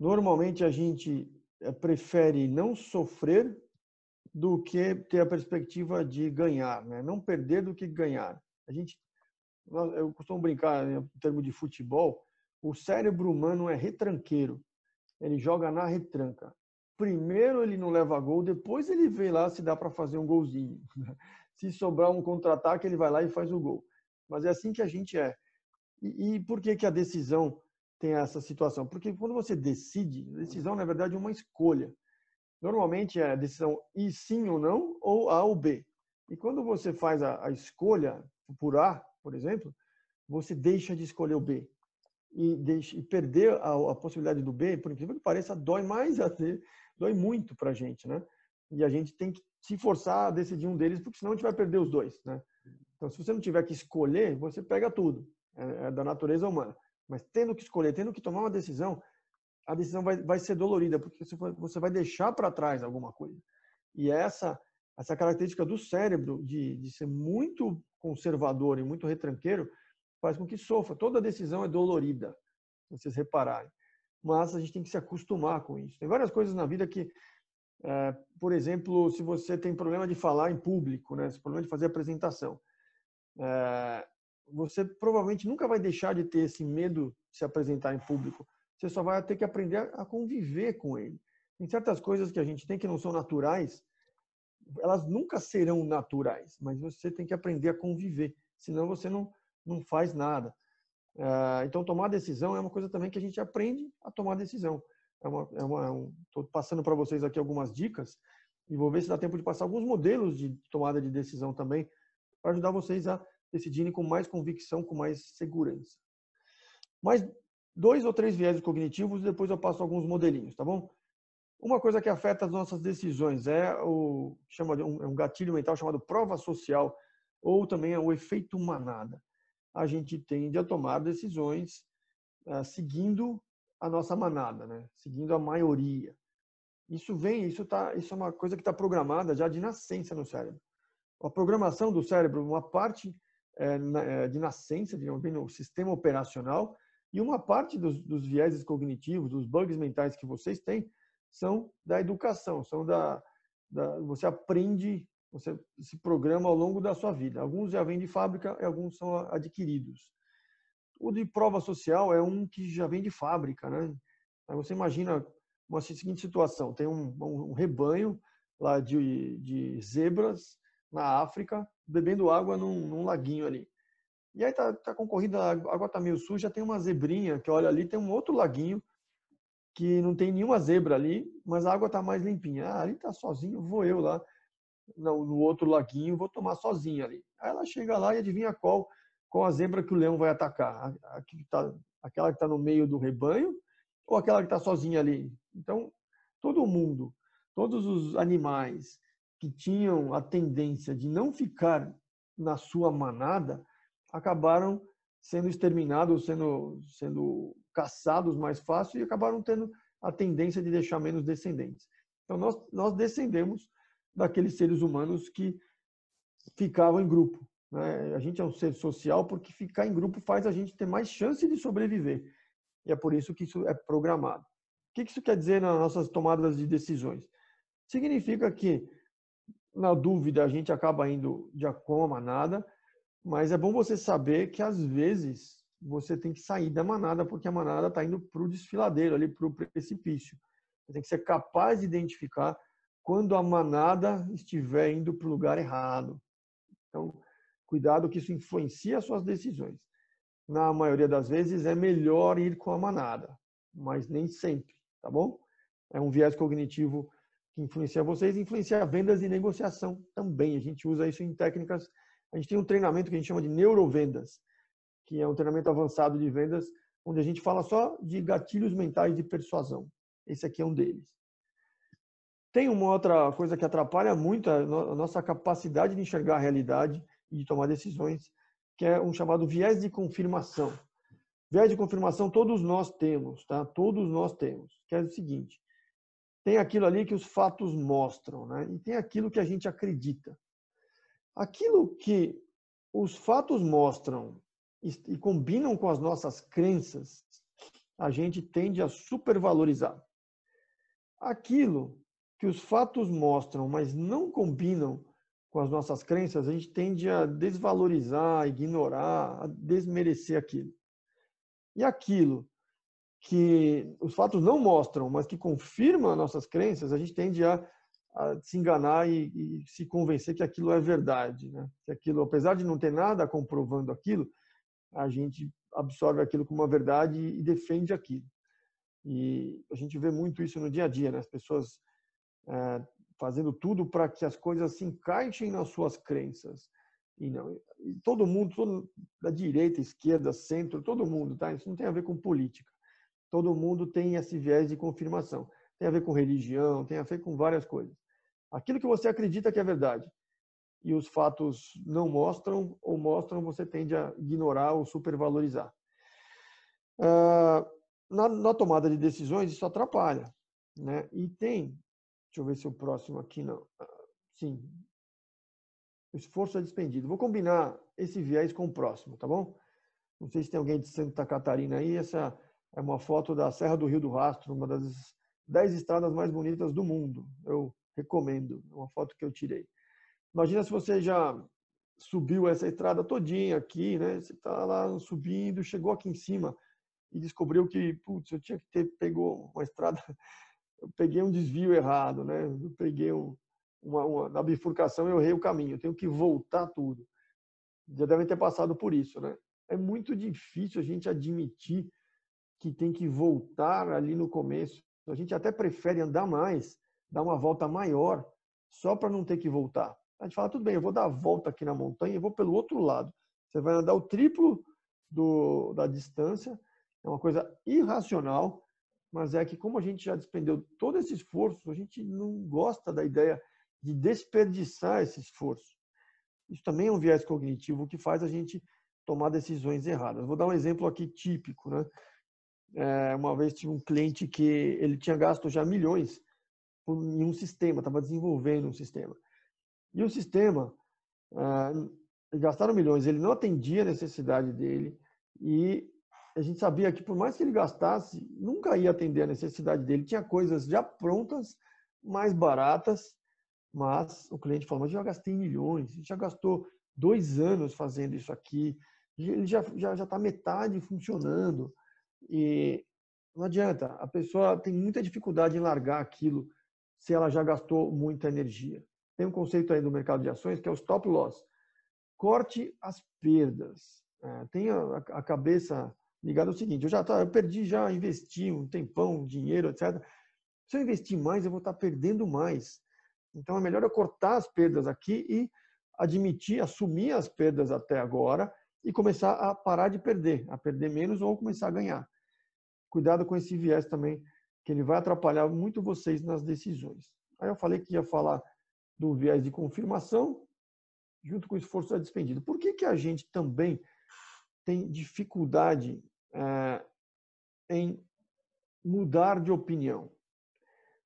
Normalmente a gente eh, prefere não sofrer do que ter a perspectiva de ganhar, né? não perder do que ganhar. A gente, eu costumo brincar né, em termos de futebol, o cérebro humano é retranqueiro, ele joga na retranca. Primeiro ele não leva gol, depois ele vê lá se dá para fazer um golzinho. <laughs> Se sobrar um contra-ataque, ele vai lá e faz o gol. Mas é assim que a gente é. E, e por que, que a decisão tem essa situação? Porque quando você decide, decisão na verdade é uma escolha. Normalmente é a decisão ir sim ou não, ou A ou B. E quando você faz a, a escolha por A, por exemplo, você deixa de escolher o B. E, deixa, e perder a, a possibilidade do B, por incrível que pareça, dói mais dói muito para a gente, né? E a gente tem que se forçar a decidir um deles, porque senão a gente vai perder os dois, né? Então, se você não tiver que escolher, você pega tudo. É, é da natureza humana. Mas tendo que escolher, tendo que tomar uma decisão, a decisão vai, vai ser dolorida, porque você vai deixar para trás alguma coisa. E essa essa característica do cérebro de, de ser muito conservador e muito retranqueiro faz com que sofra. Toda decisão é dolorida, se vocês repararem. Mas a gente tem que se acostumar com isso. Tem várias coisas na vida que, é, por exemplo, se você tem problema de falar em público, né, problema de fazer apresentação, é, você provavelmente nunca vai deixar de ter esse medo de se apresentar em público. Você só vai ter que aprender a conviver com ele. Tem certas coisas que a gente tem que não são naturais, elas nunca serão naturais, mas você tem que aprender a conviver, senão você não, não faz nada. É, então, tomar decisão é uma coisa também que a gente aprende a tomar decisão. É uma, é uma, um, tô passando para vocês aqui algumas dicas e vou ver se dá tempo de passar alguns modelos de tomada de decisão também para ajudar vocês a decidirem com mais convicção, com mais segurança. Mais dois ou três viéses cognitivos e depois eu passo alguns modelinhos, tá bom? Uma coisa que afeta as nossas decisões é o chama de um, é gatilho mental chamado prova social ou também é o efeito manada. A gente tende a tomar decisões uh, seguindo a nossa manada, né? Seguindo a maioria. Isso vem, isso tá, isso é uma coisa que está programada já de nascença no cérebro. A programação do cérebro, uma parte de nascença, digamos bem, no sistema operacional, e uma parte dos, dos vieses cognitivos, dos bugs mentais que vocês têm, são da educação, são da, da, você aprende, você se programa ao longo da sua vida. Alguns já vêm de fábrica e alguns são adquiridos. O de prova social é um que já vem de fábrica, né? Aí você imagina uma seguinte situação: tem um, um rebanho lá de, de zebras na África bebendo água num, num laguinho ali. E aí tá, tá concorrida, a água tá meio suja, tem uma zebrinha que olha ali, tem um outro laguinho que não tem nenhuma zebra ali, mas a água tá mais limpinha. Ah, ali tá sozinho, vou eu lá no, no outro laguinho, vou tomar sozinha ali. Aí ela chega lá e adivinha qual qual a zebra que o leão vai atacar? A, a que tá, aquela que está no meio do rebanho ou aquela que está sozinha ali? Então, todo mundo, todos os animais que tinham a tendência de não ficar na sua manada acabaram sendo exterminados, sendo, sendo caçados mais fácil e acabaram tendo a tendência de deixar menos descendentes. Então, nós, nós descendemos daqueles seres humanos que ficavam em grupo. Né? A gente é um ser social porque ficar em grupo faz a gente ter mais chance de sobreviver. E é por isso que isso é programado. O que isso quer dizer nas nossas tomadas de decisões? Significa que na dúvida, a gente acaba indo de com a manada, mas é bom você saber que às vezes você tem que sair da manada porque a manada está indo para o desfiladeiro, ali para o precipício. Você tem que ser capaz de identificar quando a manada estiver indo para o lugar errado. Então, cuidado que isso influencia as suas decisões. Na maioria das vezes é melhor ir com a manada, mas nem sempre, tá bom? É um viés cognitivo que influencia vocês, influencia vendas e negociação também. A gente usa isso em técnicas. A gente tem um treinamento que a gente chama de neurovendas, que é um treinamento avançado de vendas, onde a gente fala só de gatilhos mentais de persuasão. Esse aqui é um deles. Tem uma outra coisa que atrapalha muito a nossa capacidade de enxergar a realidade e de tomar decisões, que é um chamado viés de confirmação. Viés de confirmação todos nós temos, tá? Todos nós temos. Que é o seguinte: tem aquilo ali que os fatos mostram, né? E tem aquilo que a gente acredita. Aquilo que os fatos mostram e, combinam com as nossas crenças, a gente tende a supervalorizar. Aquilo que os fatos mostram, mas não combinam com as nossas crenças, a gente tende a desvalorizar, ignorar, a desmerecer aquilo. E aquilo que os fatos não mostram, mas que confirma nossas crenças, a gente tende a, a se enganar e, e, se convencer que aquilo é verdade, né? Que aquilo, apesar de não ter nada comprovando aquilo, a gente absorve aquilo como uma verdade e defende aquilo. E a gente vê muito isso no dia a dia, né? As pessoas é, fazendo tudo para que as coisas se encaixem nas suas crenças. E não, e todo mundo, todo, da direita, esquerda, centro, todo mundo, tá? Isso não tem a ver com política todo mundo tem esse viés de confirmação. Tem a ver com religião, tem a ver com várias coisas. Aquilo que você acredita que é verdade e os fatos não mostram ou mostram, você tende a ignorar ou supervalorizar. Ah, na, na tomada de decisões, isso atrapalha. Né? E tem, deixa eu ver se o próximo aqui não. Ah, sim. O esforço é despendido. Vou combinar esse viés com o próximo, tá bom? Não sei se tem alguém de Santa Catarina aí. Essa é uma foto da Serra do Rio do Rastro, uma das dez estradas mais bonitas do mundo. Eu recomendo, é uma foto que eu tirei. Imagina se você já subiu essa estrada todinha aqui, né? Você está lá subindo, chegou aqui em cima e descobriu que, putz, eu tinha que ter pegou uma estrada, eu peguei um desvio errado, né? Eu peguei um, uma, uma na bifurcação eu errei o caminho, eu tenho que voltar tudo. Já devem ter passado por isso, né? É muito difícil a gente admitir que tem que voltar ali no começo. A gente até prefere andar mais, dar uma volta maior, só para não ter que voltar. A gente fala, tudo bem, eu vou dar a volta aqui na montanha e vou pelo outro lado. Você vai andar o triplo do, da distância, é uma coisa irracional, mas é que como a gente já despendeu todo esse esforço, a gente não gosta da ideia de desperdiçar esse esforço. Isso também é um viés cognitivo que faz a gente tomar decisões erradas. Vou dar um exemplo aqui típico, né? É, uma vez tive um cliente que ele tinha gasto já milhões em um sistema, estava desenvolvendo um sistema. E o sistema, é, gastaram milhões, ele não atendia a necessidade dele e a gente sabia que por mais que ele gastasse, nunca ia atender a necessidade dele. Tinha coisas já prontas, mais baratas, mas o cliente falou, mas eu já gastei milhões, já gastou dois anos fazendo isso aqui, ele já está já, já tá metade funcionando. E não adianta, a pessoa tem muita dificuldade em largar aquilo se ela já gastou muita energia. Tem um conceito aí do mercado de ações que é o stop loss. Corte as perdas. É, tenha a cabeça ligada ao seguinte: eu já tá, eu perdi, já investi um tempão, dinheiro, etc. Se eu investir mais, eu vou estar perdendo mais. Então é melhor eu cortar as perdas aqui e admitir, assumir as perdas até agora e começar a parar de perder, a perder menos ou começar a ganhar cuidado com esse viés também, que ele vai atrapalhar muito vocês nas decisões. Aí eu falei que ia falar do viés de confirmação, junto com o esforço despendido. Por que, que a gente também tem dificuldade é, em mudar de opinião?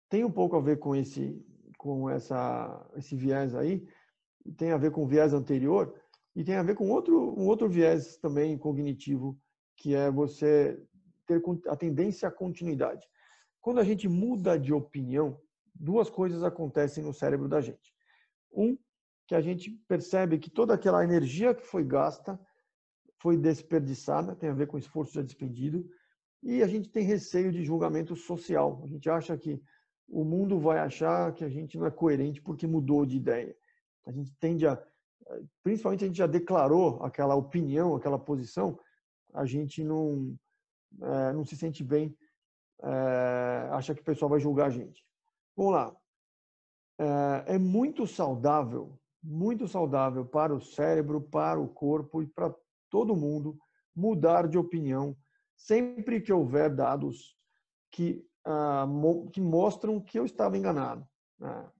Tem um pouco a ver com esse, com essa, esse viés aí, tem a ver com o viés anterior, e tem a ver com outro, um outro viés também cognitivo, que é você ter a tendência à continuidade. Quando a gente muda de opinião, duas coisas acontecem no cérebro da gente. Um, que a gente percebe que toda aquela energia que foi gasta foi desperdiçada, tem a ver com esforço já despendido, e a gente tem receio de julgamento social. A gente acha que o mundo vai achar que a gente não é coerente porque mudou de ideia. A gente tende a, principalmente a gente já declarou aquela opinião, aquela posição, a gente não é, não se sente bem, é, acha que o pessoal vai julgar a gente. Vamos lá. É, é muito saudável, muito saudável para o cérebro, para o corpo e para todo mundo mudar de opinião sempre que houver dados que, ah, que mostram que eu estava enganado. Né?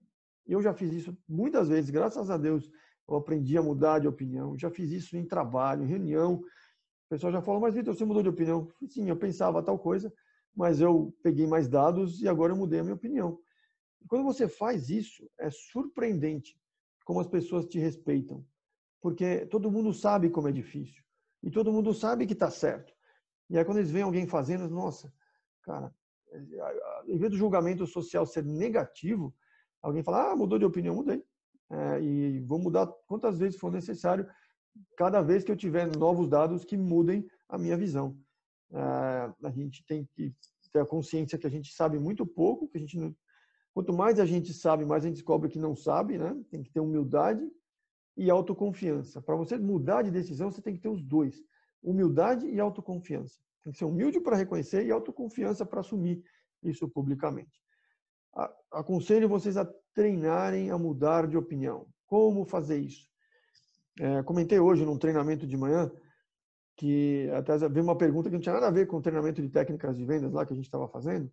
Eu já fiz isso muitas vezes, graças a Deus, eu aprendi a mudar de opinião. Já fiz isso em trabalho, em reunião. O pessoal já falou, mas Vitor, você mudou de opinião? Sim, eu pensava tal coisa, mas eu peguei mais dados e agora eu mudei a minha opinião. quando você faz isso, é surpreendente como as pessoas te respeitam. porque todo mundo sabe como é difícil e todo mundo sabe que está certo. E aí quando eles veem alguém fazendo, nossa, cara, em vez do julgamento social ser negativo, alguém fala, ah, mudou de opinião, mudei. É, e vou mudar quantas vezes for necessário, cada vez que eu tiver novos dados que mudem a minha visão. É, a gente tem que ter a consciência que a gente sabe muito pouco, que a gente não... quanto mais a gente sabe, mais a gente descobre que não sabe, né? Tem que ter humildade e autoconfiança. Para você mudar de decisão, você tem que ter os dois: humildade e autoconfiança. Tem que ser humilde para reconhecer e autoconfiança para assumir isso publicamente. Aconselho vocês a treinarem a mudar de opinião. Como fazer isso? É, comentei hoje num treinamento de manhã que até veio uma pergunta que não tinha nada a ver com o treinamento de técnicas de vendas lá que a gente estava fazendo.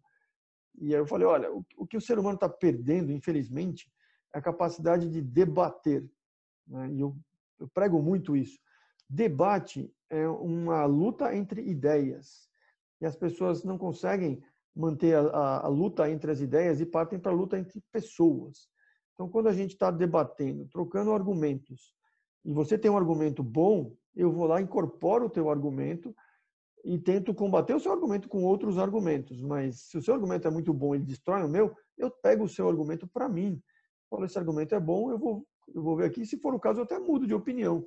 E aí eu falei, olha, o, o que o ser humano está perdendo, infelizmente, é a capacidade de debater. Né? E eu, eu prego muito isso. Debate é uma luta entre ideias. E as pessoas não conseguem manter a, a, a luta entre as ideias e partem para a luta entre pessoas. Então, quando a gente está debatendo, trocando argumentos, e você tem um argumento bom, eu vou lá, incorporo o teu argumento e tento combater o seu argumento com outros argumentos. Mas se o seu argumento é muito bom e ele destrói o meu, eu pego o seu argumento para mim. Falo, esse argumento é bom, eu vou, eu vou ver aqui. Se for o caso, eu até mudo de opinião.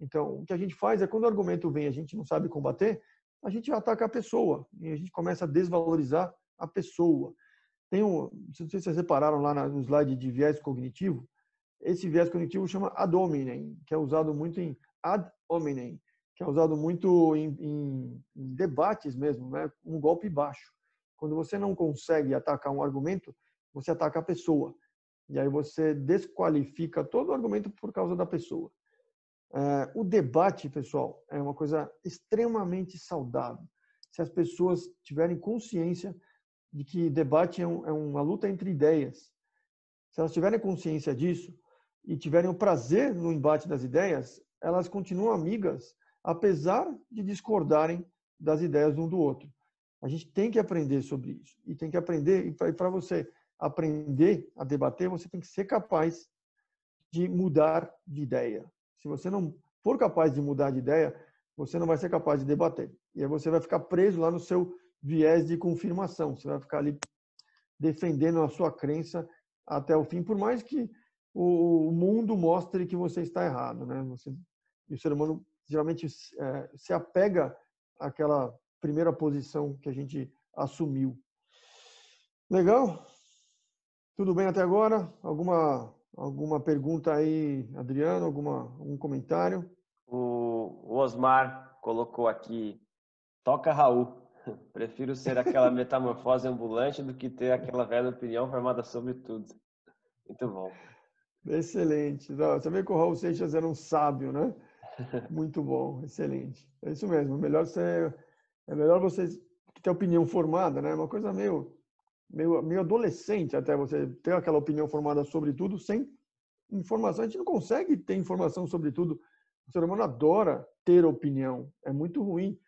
Então, o que a gente faz é quando o argumento vem e a gente não sabe combater, a gente ataca a pessoa e a gente começa a desvalorizar a pessoa. Tem um, não sei se vocês repararam lá no slide de viés cognitivo, esse viés cognitivo chama ad hominem, que é usado muito em ad hominem, que é usado muito em, em, em debates mesmo, né? um golpe baixo. Quando você não consegue atacar um argumento, você ataca a pessoa. E aí você desqualifica todo o argumento por causa da pessoa. É, o debate, pessoal, é uma coisa extremamente saudável. Se as pessoas tiverem consciência de que debate é, um, é uma luta entre ideias, se elas tiverem consciência disso e tiverem o prazer no embate das ideias, elas continuam amigas, apesar de discordarem das ideias um do outro. A gente tem que aprender sobre isso. E tem que aprender, e para você aprender a debater, você tem que ser capaz de mudar de ideia. Se você não for capaz de mudar de ideia, você não vai ser capaz de debater. E aí você vai ficar preso lá no seu viés de confirmação. Você vai ficar ali defendendo a sua crença até o fim, por mais que o mundo mostre que você está errado, né? Você, o ser humano geralmente é, se apega àquela primeira posição que a gente assumiu. Legal? Tudo bem até agora? Alguma Alguma pergunta aí, Adriano? Alguma, algum comentário? O Osmar colocou aqui, toca Raul. <laughs> Prefiro ser aquela metamorfose ambulante do que ter aquela velha opinião formada sobre tudo. Muito bom. Excelente. Você vê que o Raul Seixas era um sábio, né? Muito bom, <laughs> excelente. É isso mesmo. Melhor ser, é melhor você ter opinião formada, né? Uma coisa meio meio, meio adolescente até você ter aquela opinião formada sobre tudo sem informação. A gente não consegue ter informação sobre tudo. O ser humano adora ter opinião. É muito ruim.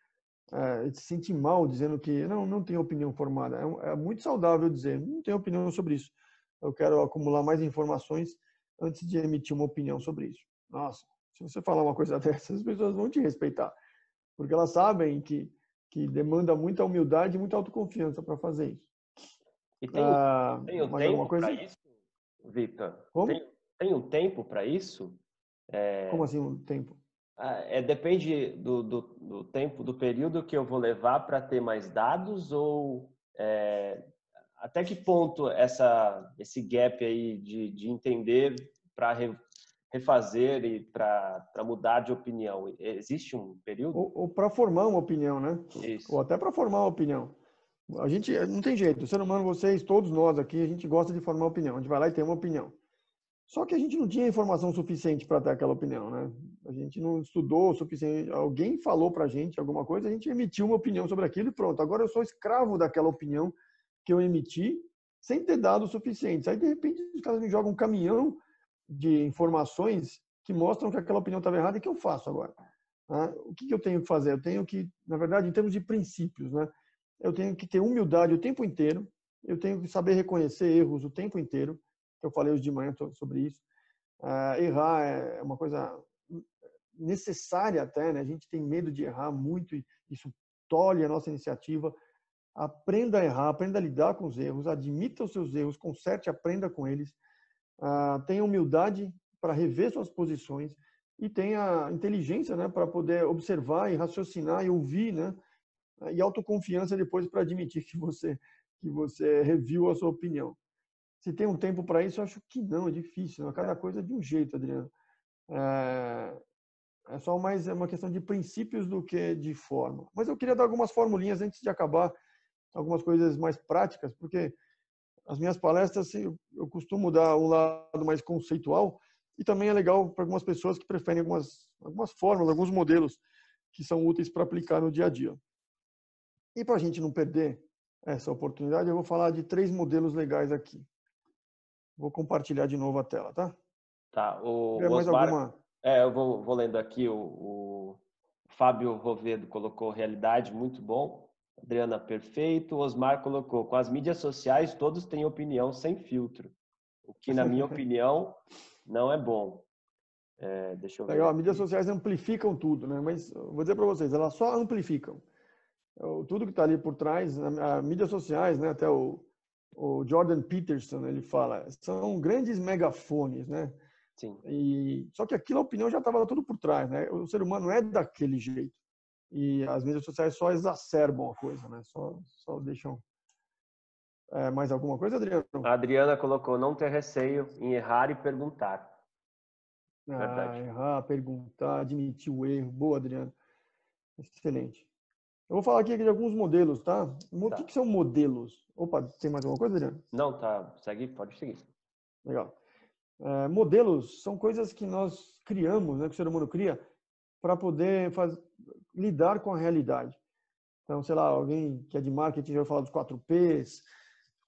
É, se sente mal dizendo que não, não tem opinião formada. É, é muito saudável dizer, não tenho opinião sobre isso. Eu quero acumular mais informações antes de emitir uma opinião sobre isso. Nossa, se você falar uma coisa <laughs> dessas, as pessoas vão te respeitar. Porque elas sabem que, que demanda muita humildade e muita autoconfiança para fazer isso. E tem, ah, tem um tempo coisa... para isso, Victor? Tem, tem, um tempo para isso? É... Como assim um tempo? Ah, é, depende do, do, do, tempo, do período que eu vou levar para ter mais dados ou é, até que ponto essa, esse gap aí de, de entender para refazer e para mudar de opinião? Existe um período? Ou, ou para formar uma opinião, né? Isso. Ou até para formar uma opinião. A gente não tem jeito. O ser humano, vocês, todos nós aqui, a gente gosta de formar opinião. A gente vai lá e tem uma opinião. Só que a gente não tinha informação suficiente para ter aquela opinião, né? A gente não estudou o suficiente. Alguém falou para a gente alguma coisa, a gente emitiu uma opinião sobre aquilo e pronto. Agora eu sou escravo daquela opinião que eu emiti sem ter dados suficientes. Aí, de repente, os caras me jogam um caminhão de informações que mostram que aquela opinião estava errada e que eu faço agora. Né? O que, que eu tenho que fazer? Eu tenho que, na verdade, em termos de princípios, né? eu tenho que ter humildade o tempo inteiro, eu tenho que saber reconhecer erros o tempo inteiro, eu falei hoje de manhã sobre isso. Uh, errar é uma coisa necessária até, né? A gente tem medo de errar muito e isso tolhe a nossa iniciativa. Aprenda a errar, aprenda a lidar com os erros, admita os seus erros, conserte, aprenda com eles. Ah, tenha humildade para rever suas posições e tenha inteligência, né, para poder observar e raciocinar e ouvir, né? E autoconfiança depois para admitir que você que você reviu a sua opinião. Se tem um tempo para isso, eu acho que não, é difícil. Né? Cada coisa é de um jeito, Adriano. É, é só mais uma questão de princípios do que de forma. Mas eu queria dar algumas formulinhas antes de acabar, algumas coisas mais práticas, porque as minhas palestras eu costumo dar um lado mais conceitual e também é legal para algumas pessoas que preferem algumas, algumas fórmulas, alguns modelos que são úteis para aplicar no dia a dia. E para a gente não perder essa oportunidade, eu vou falar de três modelos legais aqui. Vou compartilhar de novo a tela, tá? Tá. O, mais Osmar, alguma... É, eu vou, vou lendo aqui. O, o Fábio Rovedo colocou realidade, muito bom. Adriana, perfeito. Osmar colocou, com as mídias sociais, todos têm opinião sem filtro. O que, na minha <laughs> opinião, não é bom. É, deixa eu ver. Legal, as mídias sociais amplificam tudo, né? Mas vou dizer para vocês, elas só amplificam. Tudo que está ali por trás, as mídias sociais, né? Até o, o Jordan Peterson ele fala, são grandes megafones, né? Sim. E, só que aquilo, a opinião já estava tudo por trás, né? O ser humano é daquele jeito. E as mídias sociais só exacerbam a coisa, né? Só, só deixam. É, mais alguma coisa, Adriano? A Adriana colocou não ter receio em errar e perguntar. Ah, Verdade. errar, perguntar, admitir o erro. Boa, Adriano. Excelente. Eu vou falar aqui de alguns modelos, tá? O tá. que, que são modelos? Opa, tem mais alguma coisa, Adriano? Não, tá. Segue, pode seguir. Legal. É, modelos são coisas que nós criamos, né, que o ser humano cria, para poder faz, lidar com a realidade. Então, sei lá, alguém que é de marketing já vai falar dos 4Ps.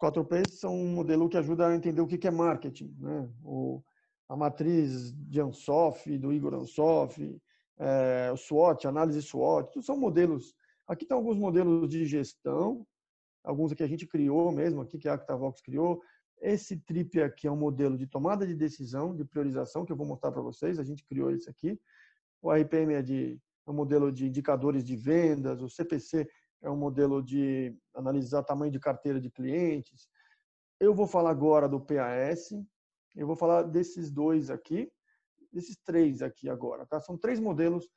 4Ps são um modelo que ajuda a entender o que é marketing. Né? O, a matriz de Ansoff, do Igor Ansoff, é, o SWOT, análise SWOT, tudo são modelos. Aqui estão alguns modelos de gestão, alguns que a gente criou mesmo, aqui que a Actavox criou, esse trip aqui é um modelo de tomada de decisão, de priorização, que eu vou mostrar para vocês. A gente criou esse aqui. O RPM é, de, é um modelo de indicadores de vendas. O CPC é um modelo de analisar tamanho de carteira de clientes. Eu vou falar agora do PAS. Eu vou falar desses dois aqui, desses três aqui agora. Tá? São três modelos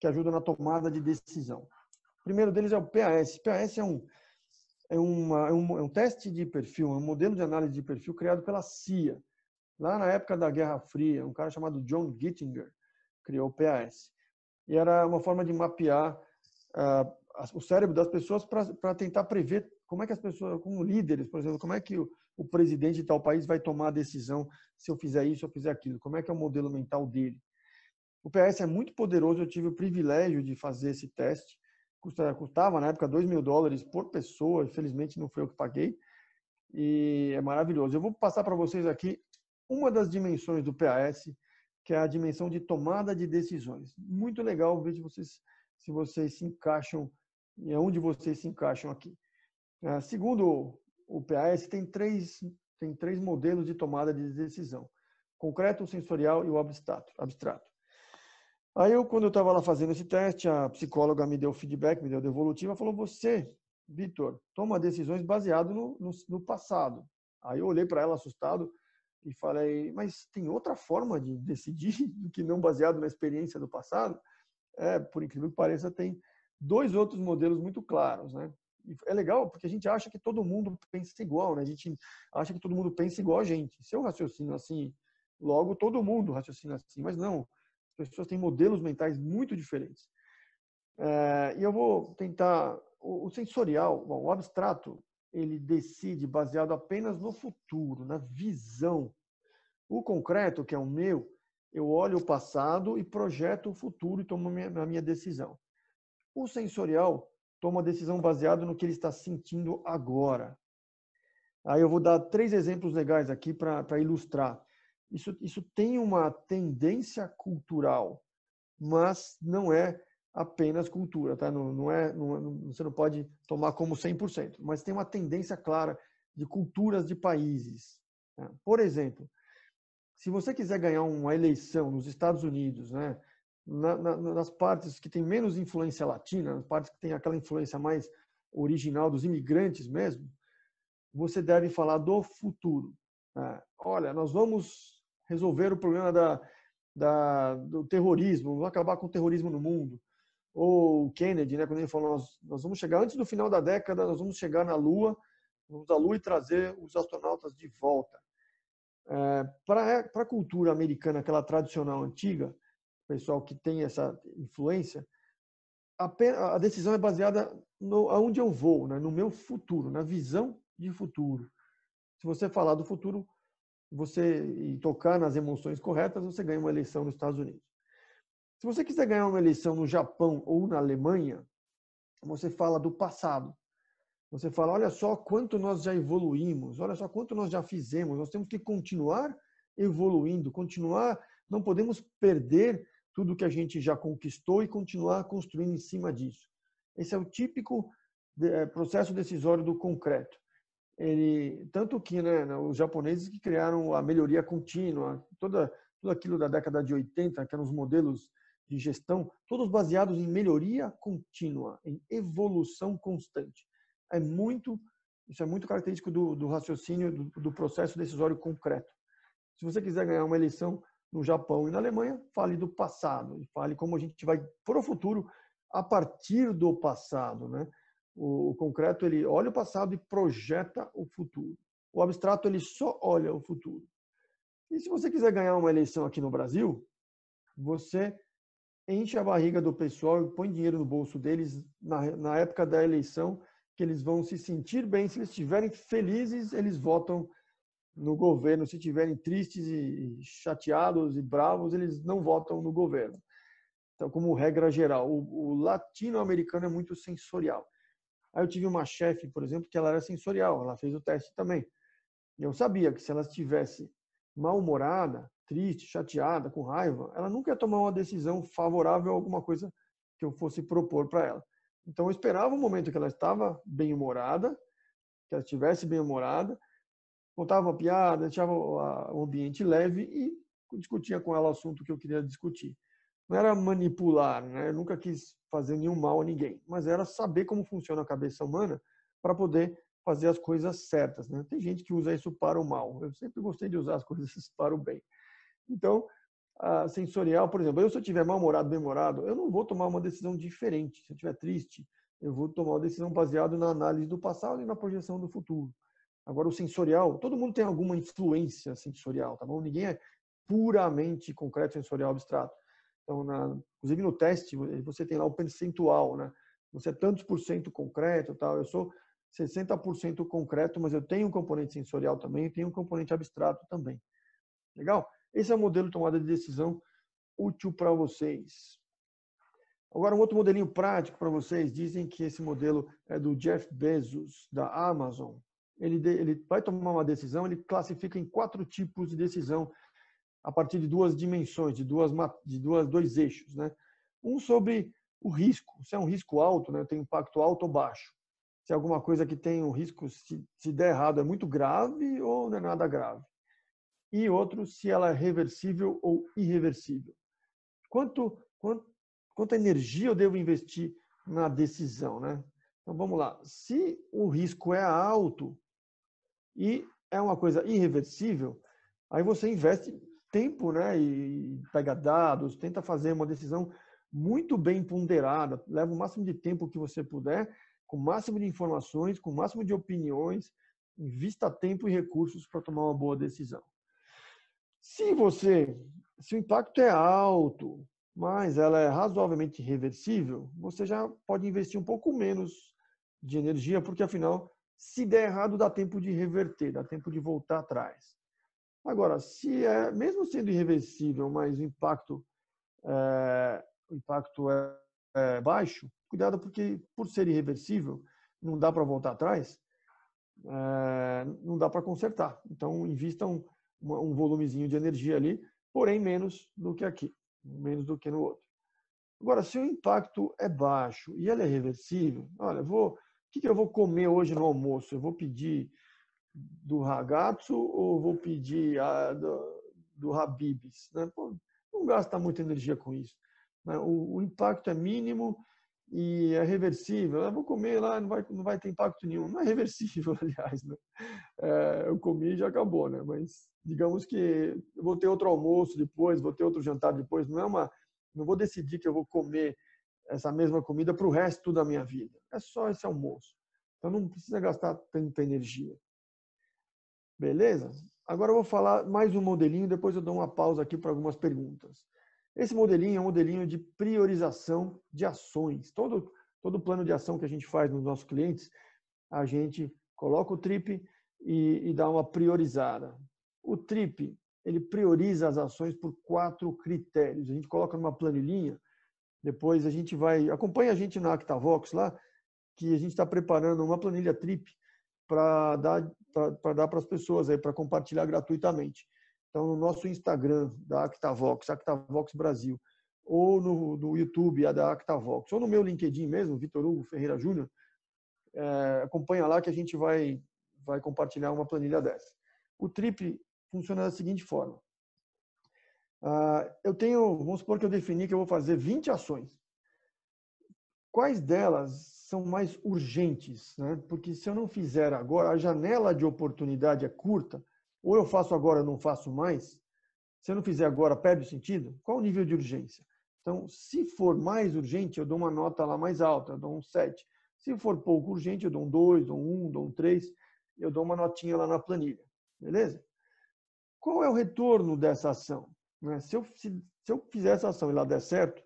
que ajudam na tomada de decisão. O primeiro deles é o PAS. PAS é um é, uma, é, um, é um teste de perfil, é um modelo de análise de perfil criado pela CIA. Lá na época da Guerra Fria, um cara chamado John Gittinger criou o PAS. E era uma forma de mapear uh, o cérebro das pessoas para tentar prever como é que as pessoas, como líderes, por exemplo, como é que o, o presidente de tal país vai tomar a decisão se eu fizer isso, se eu fizer aquilo, como é que é o modelo mental dele. O PS é muito poderoso, eu tive o privilégio de fazer esse teste custa, custava na época 2 mil dólares por pessoa, infelizmente não foi eu que paguei, e é maravilhoso. Eu vou passar para vocês aqui uma das dimensões do PAS, que é a dimensão de tomada de decisões. Muito legal ver se vocês, se vocês se encaixam, e onde vocês se encaixam aqui. É, segundo o PAS, tem três, tem três modelos de tomada de decisão: concreto, sensorial e o abstrato. abstrato. Aí, eu, quando eu estava lá fazendo esse teste, a psicóloga me deu feedback, me deu devolutiva, falou: Você, Vitor, toma decisões baseado no, no, no passado. Aí eu olhei para ela assustado e falei: Mas tem outra forma de decidir <laughs> do que não baseado na experiência do passado? É, por incrível que pareça, tem dois outros modelos muito claros, né? E é legal porque a gente acha que todo mundo pensa igual, né? A gente acha que todo mundo pensa igual a gente. Se eu raciocino assim, logo todo mundo raciocina assim, mas não as pessoas têm modelos mentais muito diferentes. É, e eu vou tentar. O, o sensorial, bom, o abstrato, ele decide baseado apenas no futuro, na visão. O concreto, que é o meu, eu olho o passado e projeto o futuro e tomo a minha, decisão. O sensorial toma a decisão baseado no que ele está sentindo agora. Aí eu vou dar três exemplos legais aqui para ilustrar isso, isso tem uma tendência cultural, mas não é apenas cultura, tá? Não, não, é, não, você não pode tomar como 100%, mas tem uma tendência clara de culturas de países. Né? Por exemplo, se você quiser ganhar uma eleição nos Estados Unidos, né, na, na, nas partes que tem menos influência latina, nas partes que tem aquela influência mais original dos imigrantes mesmo, você deve falar do futuro. Né? Olha, nós vamos resolver o problema da, da, do terrorismo, vamos acabar com o terrorismo no mundo. Ou Kennedy, né, quando ele falou, nós, nós vamos chegar antes do final da década, nós vamos chegar na Lua, vamos à Lua e trazer os astronautas de volta. É, Para a cultura americana, aquela tradicional antiga, pessoal que tem essa influência, a, a decisão é baseada no aonde eu vou, né, no meu futuro, na visão de futuro. Se você falar do futuro, você e tocar nas emoções corretas, você ganha uma eleição nos Estados Unidos. Se você quiser ganhar uma eleição no Japão ou na Alemanha, você fala do passado. Você fala, olha só quanto nós já evoluímos, olha só quanto nós já fizemos. Nós temos que continuar evoluindo, continuar, não podemos perder tudo que a gente já conquistou e continuar construindo em cima disso. Esse é o típico eh, processo decisório do concreto ele tanto que né, né, os japoneses que criaram a melhoria contínua, toda tudo aquilo da década de 80, que eram os modelos de gestão, todos baseados em melhoria contínua, em evolução constante. É muito isso é muito característico do, do raciocínio do, do processo decisório concreto. Se você quiser ganhar uma eleição no Japão e na Alemanha, fale do passado e fale como a gente vai para o futuro a partir do passado, né? O, concreto ele olha o passado e projeta o futuro. O abstrato ele só olha o futuro. E se você quiser ganhar uma eleição aqui no Brasil, você enche a barriga do pessoal e põe dinheiro no bolso deles na, na época da eleição, que eles vão se sentir bem. Se eles estiverem felizes, eles votam no governo. Se estiverem tristes e chateados e bravos, eles não votam no governo. Então, como regra geral, o, o latino-americano é muito sensorial. Aí eu tive uma chefe, por exemplo, que ela era sensorial, ela fez o teste também. Eu sabia que se ela estivesse mal-humorada, triste, chateada, com raiva, ela nunca ia tomar uma decisão favorável a alguma coisa que eu fosse propor para ela. Então eu esperava o momento que ela estava bem-humorada, que ela estivesse bem-humorada, contava uma piada, deixava o ambiente leve e discutia com ela o assunto que eu queria discutir não era manipular, né? Eu nunca quis fazer nenhum mal a ninguém, mas era saber como funciona a cabeça humana para poder fazer as coisas certas, né? Tem gente que usa isso para o mal. Eu sempre gostei de usar as coisas <laughs> para o bem. Então, a sensorial, por exemplo, eu se eu tiver mal-humorado, bem-humorado, eu não vou tomar uma decisão diferente. Se eu estiver triste, eu vou tomar uma decisão baseada na análise do passado e na projeção do futuro. Agora, o sensorial, todo mundo tem alguma influência sensorial, tá bom? Ninguém é puramente concreto, sensorial, abstrato. Então, na, inclusive no teste, você tem lá o percentual, né? Você é tantos por cento concreto, tal. Eu sou 60% concreto, mas eu tenho um componente sensorial também, tenho um componente abstrato também. Legal? Esse é o modelo de tomada de decisão útil para vocês. Agora, um outro modelinho prático para vocês. Dizem que esse modelo é do Jeff Bezos, da Amazon. Ele, ele vai tomar uma decisão, ele classifica em quatro tipos de decisão a partir de duas dimensões, de duas, de duas dois eixos, né? Um sobre o risco, se é um risco alto, né, tem impacto alto ou baixo. Se é alguma coisa que tem um risco, se, se der errado, é muito grave ou não é nada grave. E outro, se ela é reversível ou irreversível. Quanto, quanto, quanta energia eu devo investir na decisão, né? Então vamos lá. Se o risco é alto e é uma coisa irreversível, aí você investe tempo, né, e pega dados, tenta fazer uma decisão muito bem ponderada, leva o máximo de tempo que você puder, com o máximo de informações, com o máximo de opiniões, invista tempo e recursos para tomar uma boa decisão. Se você, se o impacto é alto, mas ela é razoavelmente reversível, você já pode investir um pouco menos de energia, porque afinal, se der errado, dá tempo de reverter, dá tempo de voltar atrás. Agora, se é, mesmo sendo irreversível, mas o impacto, é, o impacto é, é baixo, cuidado porque por ser irreversível, não dá para voltar atrás, é, não dá para consertar. Então, invista um, um volumezinho de energia ali, porém menos do que aqui, menos do que no outro. Agora, se o impacto é baixo e ele é reversível, olha, vou, o que, que eu vou comer hoje no almoço? Eu vou pedir do ragazzo ou vou pedir a, do, do Habibs? Né? Pô, não gasta muita energia com isso. Né? O, o, impacto é mínimo e é reversível. Eu vou comer lá, não vai, não vai ter impacto nenhum. Não é reversível, <laughs> aliás. Né? É, eu comi e já acabou, né? Mas digamos que vou ter outro almoço depois, vou ter outro jantar depois. Não é uma, não vou decidir que eu vou comer essa mesma comida para o resto da minha vida. É só esse almoço. Então não precisa gastar tanta energia. Beleza? Agora eu vou falar mais um modelinho, depois eu dou uma pausa aqui para algumas perguntas. Esse modelinho é um modelinho de priorização de ações. Todo, todo plano de ação que a gente faz nos nossos clientes, a gente coloca o TRIP e, e dá uma priorizada. O TRIP, ele prioriza as ações por quatro critérios. A gente coloca numa planilhinha, depois a gente vai... Acompanha a gente na Actavox lá, que a gente está preparando uma planilha TRIP para dar para dar para as pessoas aí para compartilhar gratuitamente. Então, no nosso Instagram da Actavox, Actavox Brasil, ou no, no YouTube, a da Actavox, ou no meu LinkedIn mesmo, Vitor Hugo Ferreira Júnior, é, acompanha lá que a gente vai, vai compartilhar uma planilha dessa. O TRIP funciona da seguinte forma. Uh, eu tenho, vamos supor que eu defini que eu vou fazer 20 ações. Quais delas são mais urgentes, né? Porque se eu não fizer agora, a janela de oportunidade é curta, ou eu faço agora, eu não faço mais. Se eu não fizer agora, perde o sentido. Qual o nível de urgência? Então, se for mais urgente, eu dou uma nota lá mais alta, eu dou um 7. Se for pouco urgente, eu dou um 2, dou um 1, dou um 3, eu dou uma notinha lá na planilha. Beleza? Qual é o retorno dessa ação? Né? Se eu, se, se eu fizer essa ação e ela der certo,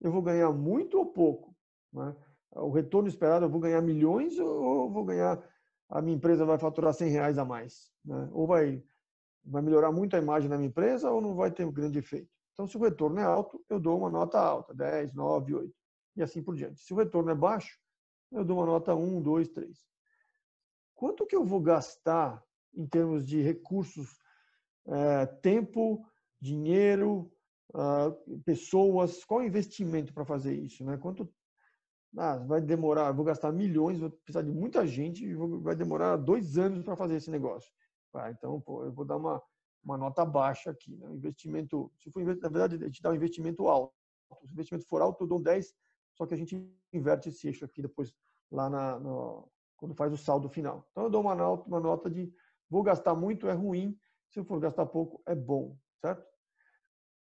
eu vou ganhar muito ou pouco? Né? o retorno esperado, eu vou ganhar milhões ou vou ganhar, a minha empresa vai faturar 100 reais a mais? Né? Ou vai, vai melhorar muito a imagem da minha empresa ou não vai ter um grande efeito? Então, se o retorno é alto, eu dou uma nota alta, 10, 9, 8, e assim por diante. Se o retorno é baixo, eu dou uma nota 1, 2, 3. Quanto que eu vou gastar em termos de recursos, é, tempo, dinheiro, uh, pessoas, qual investimento para fazer isso? Né? Quanto ah, vai demorar, vou gastar milhões, vou precisar de muita gente vai demorar dois anos para fazer esse negócio. Ah, então, pô, eu vou dar uma, uma nota baixa aqui. Né? investimento, se for, na verdade, a gente dá um investimento alto. Se o investimento for alto, eu dou 10, só que a gente inverte esse eixo aqui depois, lá na, no, quando faz o saldo final. Então, eu dou uma nota, uma nota de vou gastar muito, é ruim, se eu for gastar pouco, é bom, certo?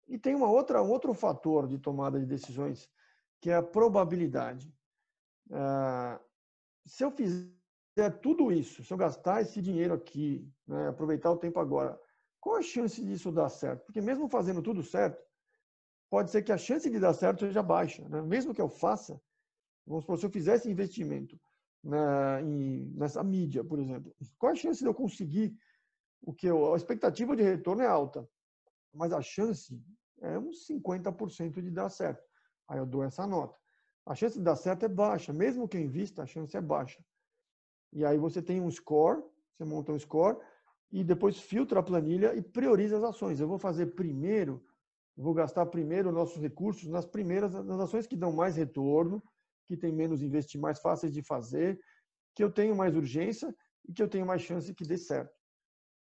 E tem uma outra, um outro fator de tomada de decisões que é a probabilidade. Ah, se eu fizer tudo isso, se eu gastar esse dinheiro aqui, né, aproveitar o tempo agora, qual a chance disso dar certo? Porque mesmo fazendo tudo certo, pode ser que a chance de dar certo seja baixa. Né? Mesmo que eu faça, vamos supor, se eu fizesse investimento na, em, nessa mídia, por exemplo, qual a chance de eu conseguir o que eu, a expectativa de retorno é alta, mas a chance é uns 50% de dar certo. Aí eu dou essa nota. A chance de dar certo é baixa, mesmo que eu invista, a chance é baixa. E aí você tem um score, você monta um score e depois filtra a planilha e prioriza as ações. Eu vou fazer primeiro, vou gastar primeiro nossos recursos nas primeiras nas ações que dão mais retorno, que tem menos investir, mais fáceis de fazer, que eu tenho mais urgência e que eu tenho mais chance que dê certo.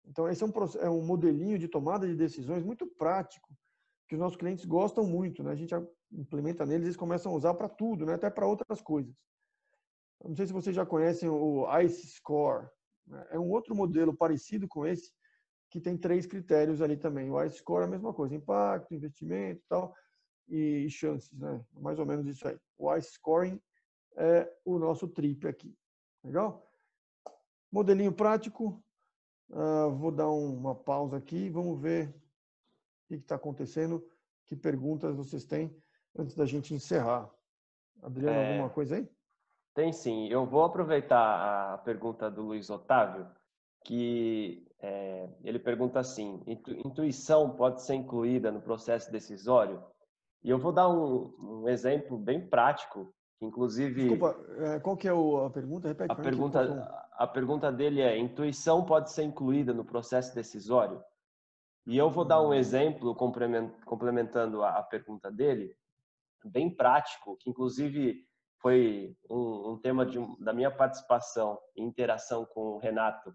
Então esse é um, é um modelinho de tomada de decisões muito prático que os nossos clientes gostam muito, né? A gente implementa neles, eles começam a usar para tudo, né? Até para outras coisas. Não sei se vocês já conhecem o ICE Score. Né? É um outro modelo parecido com esse, que tem três critérios ali também. O ICE Score é a mesma coisa, impacto, investimento tal, e chances, né? Mais ou menos isso aí. O ICE Scoring é o nosso trip aqui. Legal? Modelinho prático. Uh, vou dar uma pausa aqui. Vamos ver o que está acontecendo, que perguntas vocês têm antes da gente encerrar. Adriano, é, alguma coisa aí? Tem sim. Eu vou aproveitar a pergunta do Luiz Otávio, que é, ele pergunta assim: intuição pode ser incluída no processo decisório? E eu vou dar um, um exemplo bem prático, que inclusive. Desculpa, é, qual que é a pergunta? Repete a pergunta, a pergunta dele é: intuição pode ser incluída no processo decisório? E eu vou dar um exemplo complementando a pergunta dele, bem prático, que inclusive foi um, um tema de, da minha participação e interação com o Renato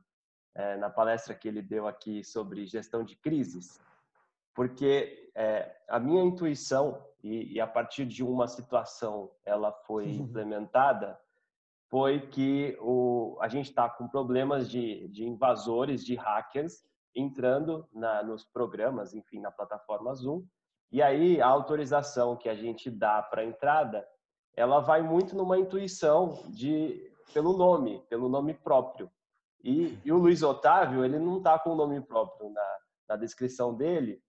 é, na palestra que ele deu aqui sobre gestão de crises, porque é, a minha intuição e, e a partir de uma situação ela foi implementada, foi que o, a gente está com problemas de, de invasores, de hackers, entrando na, nos programas, enfim, na plataforma Zoom. E aí a autorização que a gente dá para a entrada, ela vai muito numa intuição de pelo nome, pelo nome próprio. E, e o Luiz Otávio, ele não está com o nome próprio na, na descrição dele,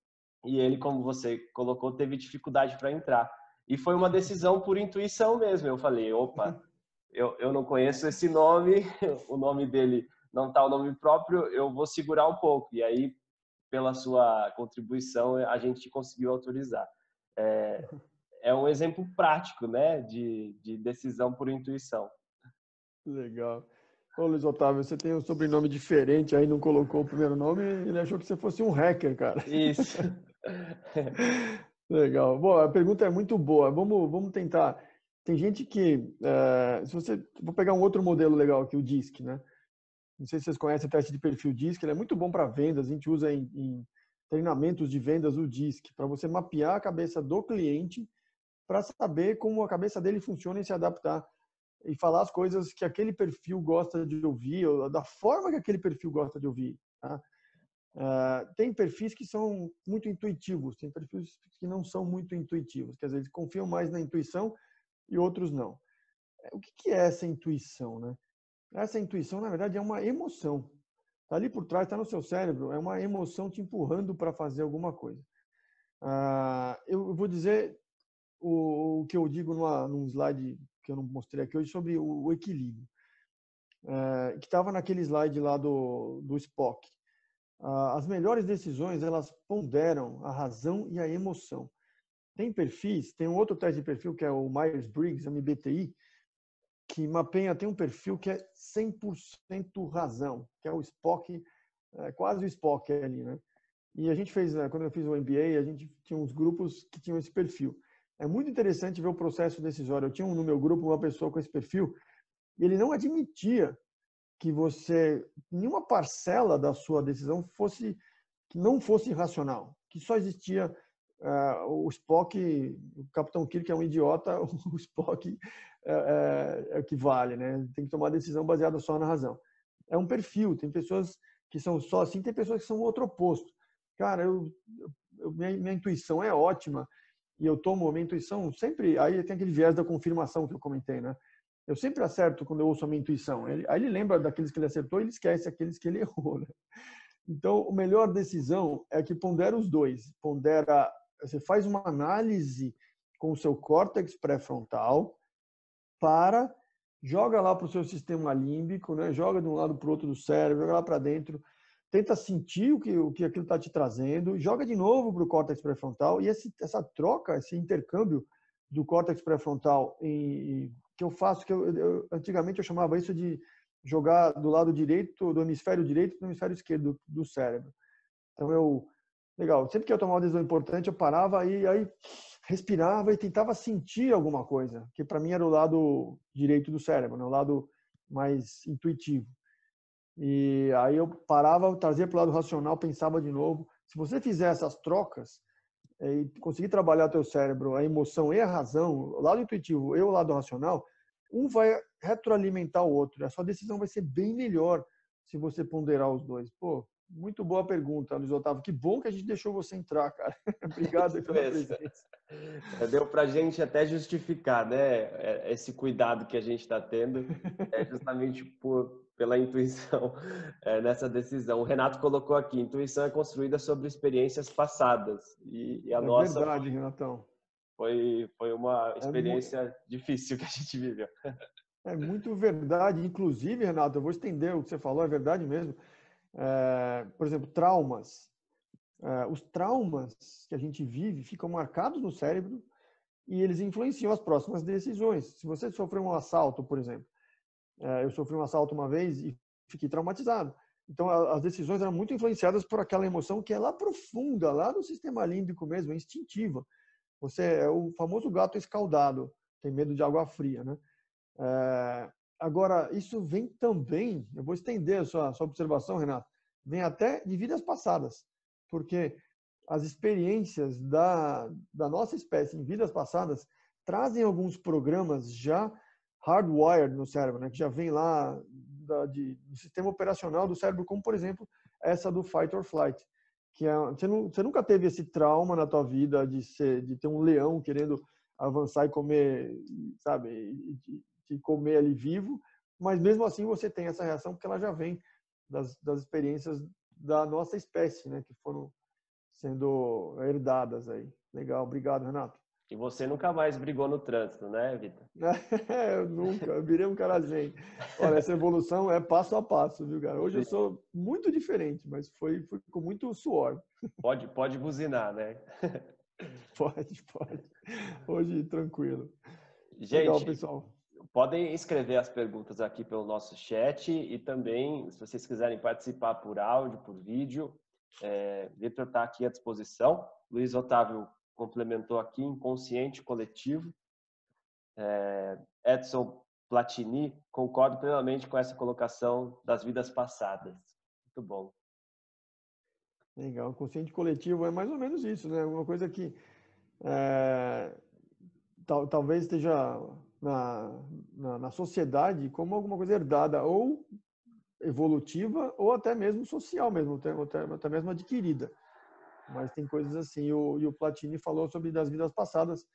e ele, como você colocou, teve dificuldade para entrar. E foi uma decisão por intuição mesmo. Eu falei, opa, <laughs> eu, eu não conheço esse nome, <laughs> o nome dele não está o nome próprio, eu vou segurar um pouco. E aí, pela sua contribuição, a gente conseguiu autorizar. É, é um exemplo prático, né, de, de decisão por intuição. Legal. Ô, Luiz Otávio, você tem um sobrenome diferente aí, não colocou o primeiro nome, ele achou que você fosse um hacker, cara. Isso. <laughs> Legal. Bom, a pergunta é muito boa. Vamos, vamos tentar. Tem gente que, é, se você, vou pegar um outro modelo legal aqui, o DISC, né? Não sei se vocês conhecem o teste de perfil DISC, ele é muito bom para vendas. A gente usa em, em treinamentos de vendas o DISC para você mapear a cabeça do cliente para saber como a cabeça dele funciona e se adaptar e falar as coisas que aquele perfil gosta de ouvir, ou da forma que aquele perfil gosta de ouvir. Tá? Uh, tem perfis que são muito intuitivos, tem perfis que não são muito intuitivos, que às vezes confiam mais na intuição e outros não. O que é essa intuição? Né? Essa intuição, na verdade, é uma emoção. Está ali por trás, está no seu cérebro, é uma emoção te empurrando para fazer alguma coisa. Uh, eu vou dizer o, o, que eu digo numa, num slide que eu não mostrei aqui hoje, sobre o, o equilíbrio. É, que estava naquele slide lá do, do Spock. Ah, as melhores decisões, elas ponderam a razão e a emoção. Tem perfis, tem um outro teste de perfil que é o Myers-Briggs, MBTI, que mapeia, tem um perfil que é 100% razão, que é o Spock, é quase o Spock ali, né? E a gente fez, né, quando eu fiz o MBA, a gente tinha uns grupos que tinham esse perfil. É muito interessante ver o processo decisório. Eu tinha no meu grupo uma pessoa com esse perfil, e ele não admitia que você nenhuma parcela da sua decisão fosse que não fosse racional, que só existia uh, o Spock, o Capitão Kirk é um idiota, <laughs> o Spock é, é, é o que vale, né? Tem que tomar decisão baseada só na razão. É um perfil. Tem pessoas que são só assim, tem pessoas que são o outro oposto. Cara, eu, eu minha, minha intuição é ótima e eu tomo minha intuição sempre. Aí tem aquele viés da confirmação que eu comentei, né? Eu sempre acerto quando eu ouço a minha intuição. Ele, aí ele lembra daqueles que ele acertou e ele esquece aqueles que ele <laughs> errou. Né? Então, a melhor decisão é que pondera os dois. Pondera, você faz uma análise com o seu córtex pré-frontal para joga lá para o seu sistema límbico, né? Joga de um lado para o outro do cérebro, joga lá para dentro, tenta sentir o que o que aquilo está te trazendo, joga de novo para o córtex pré-frontal e esse, essa troca, esse intercâmbio do córtex pré-frontal que eu faço, que eu, eu, antigamente eu chamava isso de jogar do lado direito, do hemisfério direito do hemisfério esquerdo do, do cérebro. Então eu, legal, sempre que eu tomava uma decisão importante, eu parava e aí respirava e tentava sentir alguma coisa, que para mim era o lado direito do cérebro, né? o lado mais intuitivo. E aí eu parava, trazia para o lado racional, pensava de novo. Se você fizer essas trocas, é, e conseguir trabalhar teu cérebro, a emoção e a razão, o lado intuitivo e o lado racional, um vai retroalimentar o outro. A sua decisão vai ser bem melhor se você ponderar os dois. Pô, muito boa pergunta, Luiz Otávio. Que bom que a gente deixou você entrar, cara. <laughs> Obrigado pela presença. É, deu para a gente até justificar, né? É, esse cuidado que a gente está tendo é justamente por pela intuição <laughs> é, nessa decisão. O Renato colocou aqui: intuição é construída sobre experiências passadas e, e a é nossa. É verdade, Renatão. Foi, foi uma experiência é muito... difícil que a gente viveu. É muito verdade. Inclusive, Renato, eu vou estender o que você falou, é verdade mesmo. É, por exemplo, traumas. É, os traumas que a gente vive ficam marcados no cérebro e eles influenciam as próximas decisões. Se você sofreu um assalto, por exemplo, é, eu sofri um assalto uma vez e fiquei traumatizado. Então, as decisões eram muito influenciadas por aquela emoção que é lá profunda, lá no sistema límbico mesmo, é instintiva. Você é o famoso gato escaldado, tem medo de água fria, né? É, agora, isso vem também, eu vou estender a sua, a sua observação, Renato, vem até de vidas passadas, porque as experiências da, da nossa espécie em vidas passadas trazem alguns programas já hardwired no cérebro, né, que já vem lá da, de, do sistema operacional do cérebro, como por exemplo essa do fight or flight, que é, você, não, você nunca teve esse trauma na tua vida de ser, de ter um leão querendo avançar e comer, sabe, de, comer ali vivo, mas mesmo assim você tem essa reação porque ela já vem das, das experiências da nossa espécie, né, que foram sendo herdadas aí. Legal, obrigado, Renato. E você nunca mais brigou no trânsito, né, Vitor? <laughs> eu nunca, eu virei um cara gente. Olha, essa evolução é passo a passo, viu, cara? Hoje eu sou muito diferente, mas foi, foi com muito suor. Pode, pode buzinar, né? <laughs> Pode, pode. Hoje, tranquilo. Gente, Legal, pessoal. Podem escrever as perguntas aqui pelo nosso chat e também, se vocês quiserem participar por áudio, por vídeo, é, Vitor está aqui à disposição. Luiz Otávio complementou aqui, inconsciente coletivo. É, Edson Platini, concordo plenamente com essa colocação das vidas passadas. Muito bom. Legal. O consciente coletivo é mais ou menos isso, né? Uma coisa que é, tal, talvez esteja na, na, na, sociedade como alguma coisa herdada ou evolutiva ou até mesmo social mesmo, até, até mesmo adquirida mas tem coisas assim. O, e o Platini falou sobre das vidas passadas.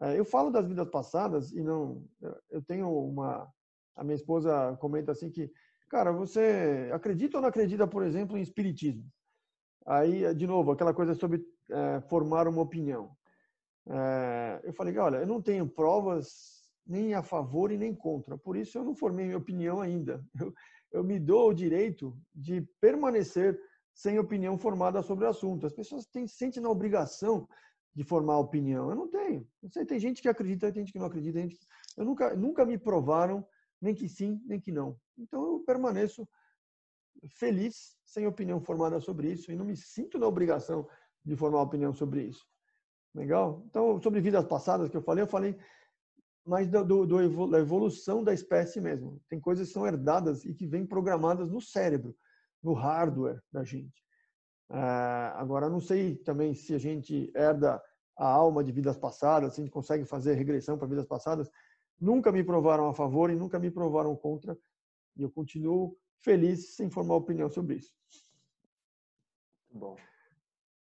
É, eu falo das vidas passadas e não. Eu tenho uma. A minha esposa comenta assim que, cara, você acredita ou não acredita, por exemplo, em espiritismo? Aí, de novo, aquela coisa sobre é, formar uma opinião. É, eu falei, olha, eu não tenho provas nem a favor e nem contra, por isso eu não formei minha opinião ainda. Eu, eu me dou o direito de permanecer sem opinião formada sobre o assunto. As pessoas têm, sentem na obrigação de formar opinião. Eu não tenho. Eu sei, tem gente que acredita, tem gente que não acredita. Gente. Eu nunca, nunca me provaram nem que sim, nem que não. Então eu permaneço feliz sem opinião formada sobre isso e não me sinto na obrigação de formar opinião sobre isso. Legal? Então, sobre vidas passadas que eu falei, eu falei mais do, do, do, da evolução da espécie mesmo. Tem coisas que são herdadas e que vêm programadas no cérebro no hardware da gente. Uh, agora, não sei também se a gente herda a alma de vidas passadas, se a gente consegue fazer regressão para vidas passadas. Nunca me provaram a favor e nunca me provaram contra. E eu continuo feliz sem formar opinião sobre isso. Bom.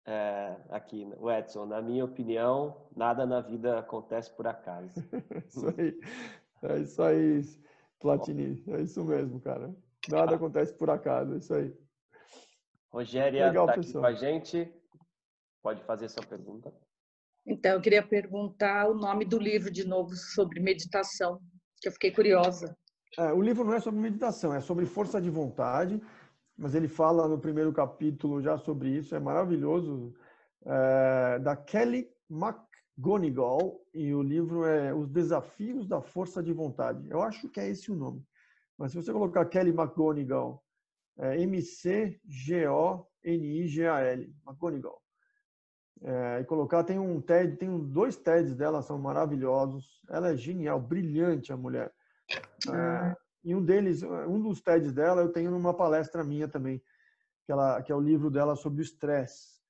É, aqui, o Edson, na minha opinião, nada na vida acontece por acaso. <laughs> isso aí. É isso aí, Platini. É isso mesmo, cara. Nada acontece por acaso, é isso aí. Rogéria está aqui com a gente. Pode fazer sua pergunta. Então, eu queria perguntar o nome do livro de novo sobre meditação, que eu fiquei curiosa. É, o livro não é sobre meditação, é sobre força de vontade, mas ele fala no primeiro capítulo já sobre isso, é maravilhoso, é, da Kelly McGonigal, e o livro é Os Desafios da Força de Vontade. Eu acho que é esse o nome. Mas se você colocar Kelly McGonigal, é M-C-G-O-N-I-G-A-L, McGonigal, é, e colocar, tem um TED, tem dois TEDs dela, são maravilhosos. Ela é genial, brilhante a mulher. É, e um deles, um dos TEDs dela, eu tenho numa palestra minha também, que, ela, que é o livro dela sobre o estresse,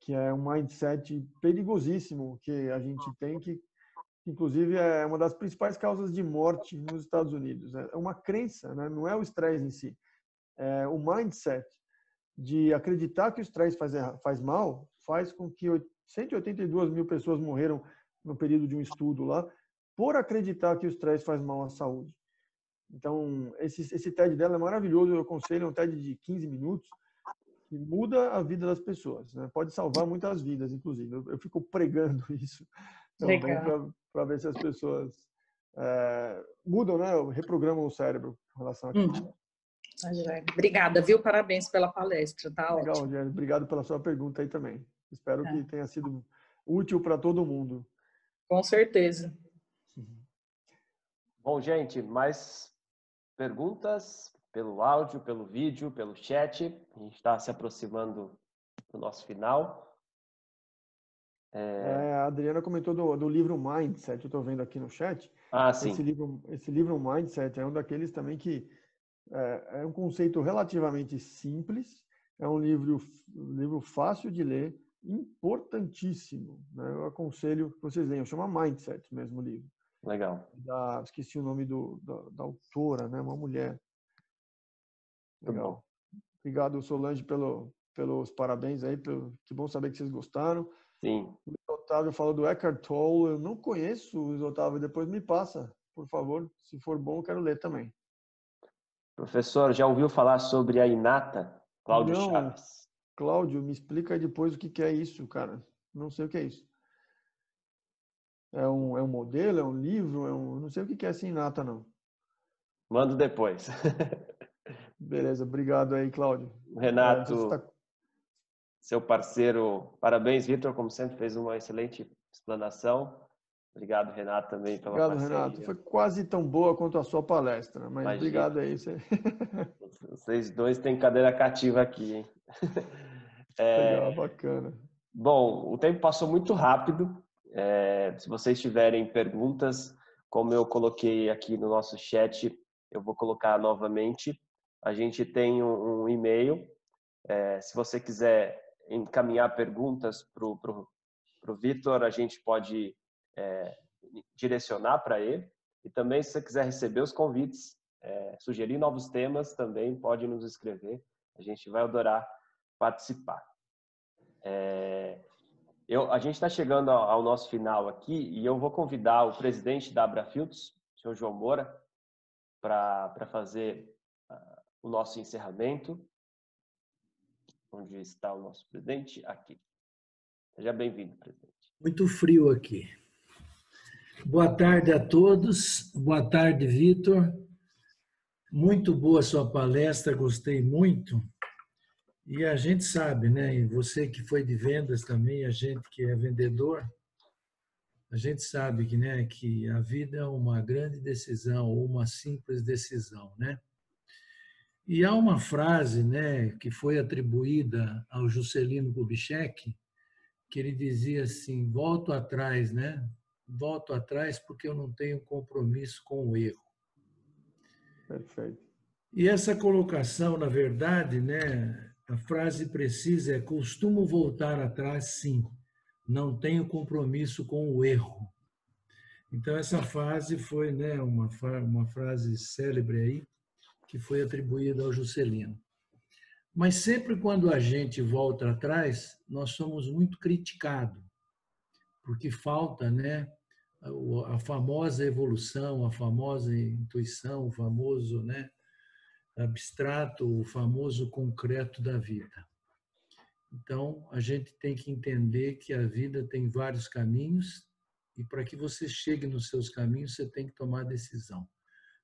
que é um mindset perigosíssimo que a gente tem que inclusive é uma das principais causas de morte nos Estados Unidos. É uma crença, né? não é o estresse em si. É o mindset de acreditar que o estresse faz, faz mal faz com que 182 mil pessoas morreram no período de um estudo lá por acreditar que o estresse faz mal à saúde. Então, esse, esse TED dela é maravilhoso, eu aconselho, é um TED de 15 minutos, que muda a vida das pessoas. Né? Pode salvar muitas vidas, inclusive. Eu, eu fico pregando <laughs> isso para ver se as pessoas é, mudam, né? Reprogramam o cérebro em relação a Hum. Obrigada, viu? Parabéns pela palestra, tá Legal, ótimo. Rogério. Obrigado pela sua pergunta aí também. Espero é. que tenha sido útil para todo mundo. Com certeza. Uhum. Bom, gente, mais perguntas pelo áudio, pelo vídeo, pelo chat. A gente está se aproximando do nosso final. É... É, a Adriana comentou do, do livro Mindset, eu estou vendo aqui no chat. Ah, sim. Esse livro, esse livro Mindset é um daqueles também que é, é um conceito relativamente simples, É um livro, um livro fácil de ler, importantíssimo. Né? Eu aconselho que vocês leiam. Chama Mindset mesmo o livro. Legal. Da, esqueci o nome do, da, da autora, né? Uma mulher. Legal. Obrigado, Solange, pelo, pelos parabéns aí. Pelo, que bom saber que vocês gostaram. Sim. O Otávio falou do Eckhart Tolle. Eu não conheço o Otávio. Depois me passa, por favor. Se for bom, eu quero ler também. Professor, já ouviu falar sobre a Inata, Cláudio não. Chaves? Cláudio, me explica depois o que, que é isso, cara. Não sei o que é isso. É um, é um modelo, é um livro, é um, não sei o que, que é essa Inata, não. Mando depois. <laughs> Beleza, obrigado aí, Cláudio. Renato, É, tá- seu parceiro, parabéns, Vitor, como sempre, fez uma excelente explanação. Obrigado, Renato, também pela Obrigado, parceria. Renato. Foi quase tão boa quanto a sua palestra, mas Imagina. obrigado aí. Você... <laughs> Vocês dois têm cadeira cativa aqui, hein? <laughs> É, Legal, bacana. Bom, o tempo passou muito rápido. É, se vocês tiverem perguntas, como eu coloquei aqui no nosso chat, eu vou colocar novamente. A gente tem um, um e-mail. É, se você quiser encaminhar perguntas para o Vitor, a gente pode é, direcionar para ele. E também, se você quiser receber os convites, é, sugerir novos temas, também pode nos escrever. A gente vai adorar participar. É, eu, a gente está chegando ao, ao, nosso final aqui e eu vou convidar o presidente da Abrafiltos, o senhor João Moura, para fazer uh, o nosso encerramento. Onde está o nosso presidente? Aqui. Seja bem-vindo, presidente. Muito frio aqui. Boa tarde a todos. Boa tarde, Vitor. Muito boa sua palestra, gostei muito. E a gente sabe, né? E você que foi de vendas também, a gente que é vendedor, a gente sabe que, né, que a vida é uma grande decisão ou uma simples decisão, né? E há uma frase, né, que foi atribuída ao Juscelino Kubitschek, que ele dizia assim: volto atrás, né? Volto atrás porque eu não tenho compromisso com o erro. Perfeito. E essa colocação, na verdade, né, a frase precisa é: costumo voltar atrás, sim, não tenho compromisso com o erro. Então, essa frase foi né, uma, uma frase célebre aí, que foi atribuída ao Juscelino. Mas sempre quando a gente volta atrás, nós somos muito criticados, porque falta né, a famosa evolução, a famosa intuição, o famoso né, abstrato, o famoso concreto da vida. Então, a gente tem que entender que a vida tem vários caminhos e para que você chegue nos seus caminhos, você tem que tomar decisão.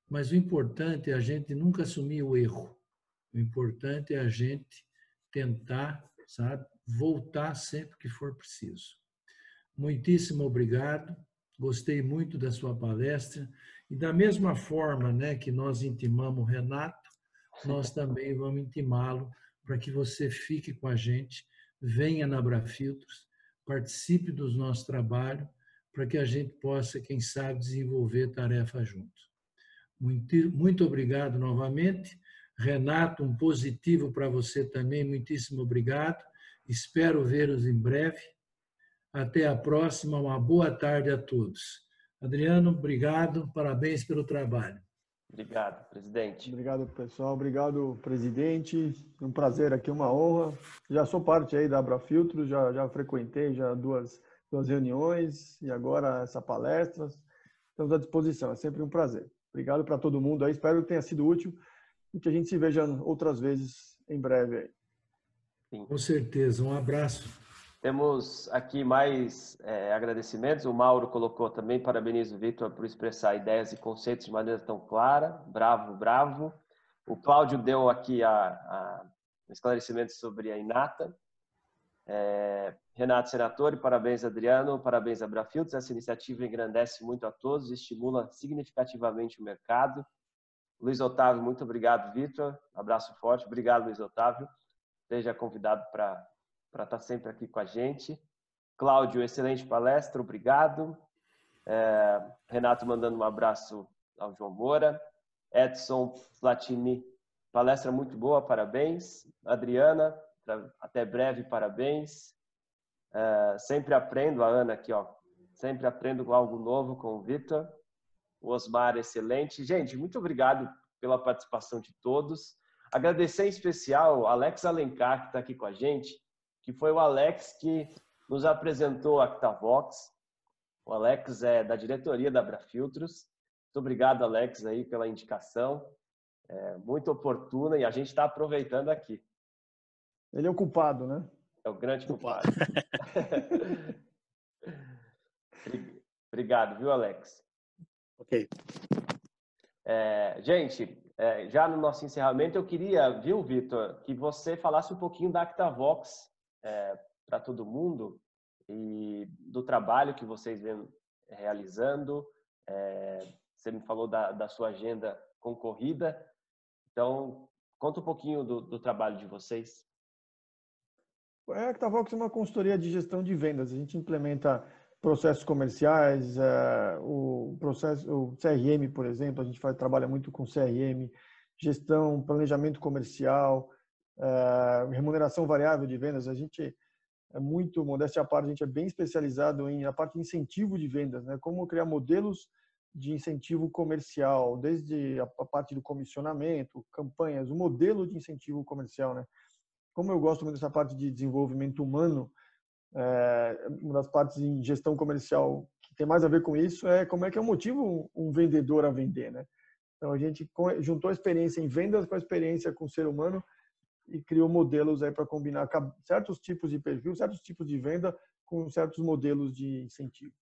Mas o importante é a gente nunca assumir o erro. O importante é a gente tentar, sabe, voltar sempre que for preciso. Muitíssimo obrigado. Gostei muito da sua palestra e da mesma forma, né, que nós intimamos o Renato, nós <laughs> também vamos intimá-lo para que você fique com a gente, venha na Abrafiltros, participe dos nossos trabalhos, para que a gente possa, quem sabe, desenvolver tarefa junto. Muito, muito obrigado novamente. Renato, um positivo para você também, muitíssimo obrigado. Espero vê-los em breve. Até a próxima, uma boa tarde a todos. Adriano, obrigado, parabéns pelo trabalho. Obrigado, presidente. Obrigado, pessoal. Obrigado, presidente. Um prazer aqui, uma honra. Já sou parte aí da Abrafiltro, já, já frequentei já duas, duas reuniões e agora essa palestra. Estamos à disposição, é sempre um prazer. Obrigado para todo mundo aí. Espero que tenha sido útil e que a gente se veja outras vezes em breve aí. Sim. Com certeza. Um abraço. Temos aqui mais é, agradecimentos. O Mauro colocou também, parabenizo o Vitor por expressar ideias e conceitos de maneira tão clara. Bravo, bravo. O Cláudio deu aqui a, a esclarecimento sobre a Inata. É, Renato Senatore, parabéns Adriano, parabéns Abrafiltos. Essa iniciativa engrandece muito a todos, estimula significativamente o mercado. Luiz Otávio, muito obrigado, Vitor. Abraço forte. Obrigado, Luiz Otávio. Seja convidado para para estar sempre aqui com a gente. Cláudio, excelente palestra, obrigado. É, Renato mandando um abraço ao João Moura. Edson Platini, palestra muito boa, parabéns. Adriana, até breve, parabéns. Uh, sempre aprendo, a Ana aqui, ó, sempre aprendo algo novo com o Vitor. O Osmar, excelente. Gente, muito obrigado pela participação de todos. Agradecer em especial Alex Alencar, que está aqui com a gente, que foi o Alex que nos apresentou a Actavox. O Alex é da diretoria da Abrafiltros. Muito obrigado, Alex, aí pela indicação. É muito oportuna e a gente está aproveitando aqui. Ele é o culpado, né? É o grande culpado. <laughs> obrigado, viu, Alex? Ok. É, gente, é, já no nosso encerramento, eu queria, viu, Vitor, que você falasse um pouquinho da Actavox é, para todo mundo e do trabalho que vocês vêm realizando. É, você me falou da, da, sua agenda concorrida, então conta um pouquinho do, do trabalho de vocês. A Actavox é uma consultoria de gestão de vendas. A gente implementa processos comerciais, é, o processo, o CRM, por exemplo, a gente faz, trabalha muito com CRM, gestão, planejamento comercial, é, remuneração variável de vendas. A gente é muito, modéstia à parte, a gente é bem especializado em a parte de incentivo de vendas, né? Como criar modelos de incentivo comercial, desde a parte do comissionamento, campanhas, o modelo de incentivo comercial, né? Como eu gosto muito dessa parte de desenvolvimento humano, é, uma das partes em gestão comercial que tem mais a ver com isso é como é que eu motivo um vendedor a vender, né? Então a gente juntou a experiência em vendas com a experiência com o ser humano e criou modelos aí para combinar certos tipos de perfil, certos tipos de venda com certos modelos de incentivo.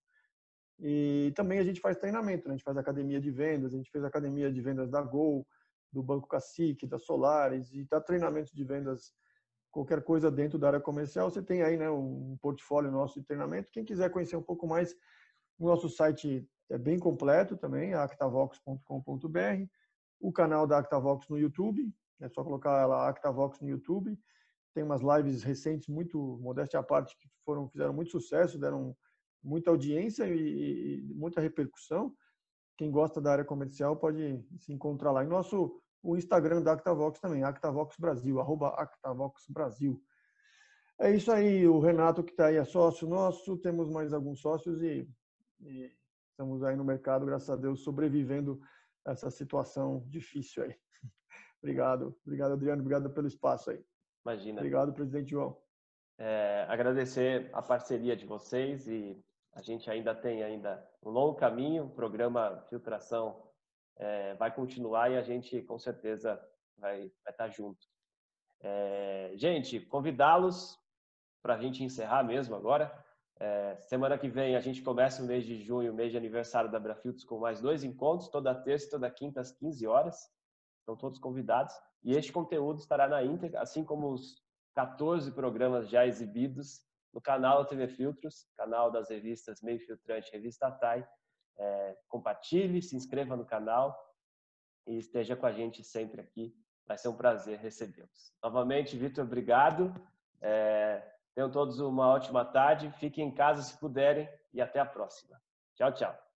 E também a gente faz treinamento, né? a gente faz academia de vendas, a gente fez academia de vendas da Gol, do Banco Cacique, da Solares e dá treinamento de vendas qualquer coisa dentro da área comercial, você tem aí né, um portfólio nosso de treinamento. Quem quiser conhecer um pouco mais, o nosso site é bem completo também, actavox.com.br. O canal da Actavox no YouTube, é só colocar lá Actavox no YouTube. Tem umas lives recentes, muito modéstia à parte, que foram, fizeram muito sucesso, deram muita audiência e, e muita repercussão. Quem gosta da área comercial pode se encontrar lá. E nosso o Instagram da Actavox também, Actavox Brasil, arroba Actavox Brasil. É isso aí, o Renato que está aí é sócio nosso, temos mais alguns sócios e, e, estamos aí no mercado, graças a Deus, sobrevivendo essa situação difícil aí. Obrigado, obrigado Adriano, obrigado pelo espaço aí. Imagina. Obrigado, presidente João. É, agradecer a parceria de vocês e a gente ainda tem ainda um longo caminho, o programa Filtração é, vai continuar e a gente com certeza vai, vai estar junto. É, gente, convidá-los para a gente encerrar mesmo agora. É, semana que vem a gente começa o mês de junho, mês de aniversário da Brafiltos, com mais dois encontros, toda terça e toda quinta às 15 horas. Estão todos convidados. E este conteúdo estará na íntegra, assim como os 14 programas já exibidos no canal TV Filtros, canal das revistas Meio Filtrante Revista TAI, é, compartilhe, se inscreva no canal e esteja com a gente sempre aqui. Vai ser um prazer recebê-los. Novamente, Vitor, obrigado. É, tenham todos uma ótima tarde. Fiquem em casa se puderem e até a próxima. Tchau, tchau.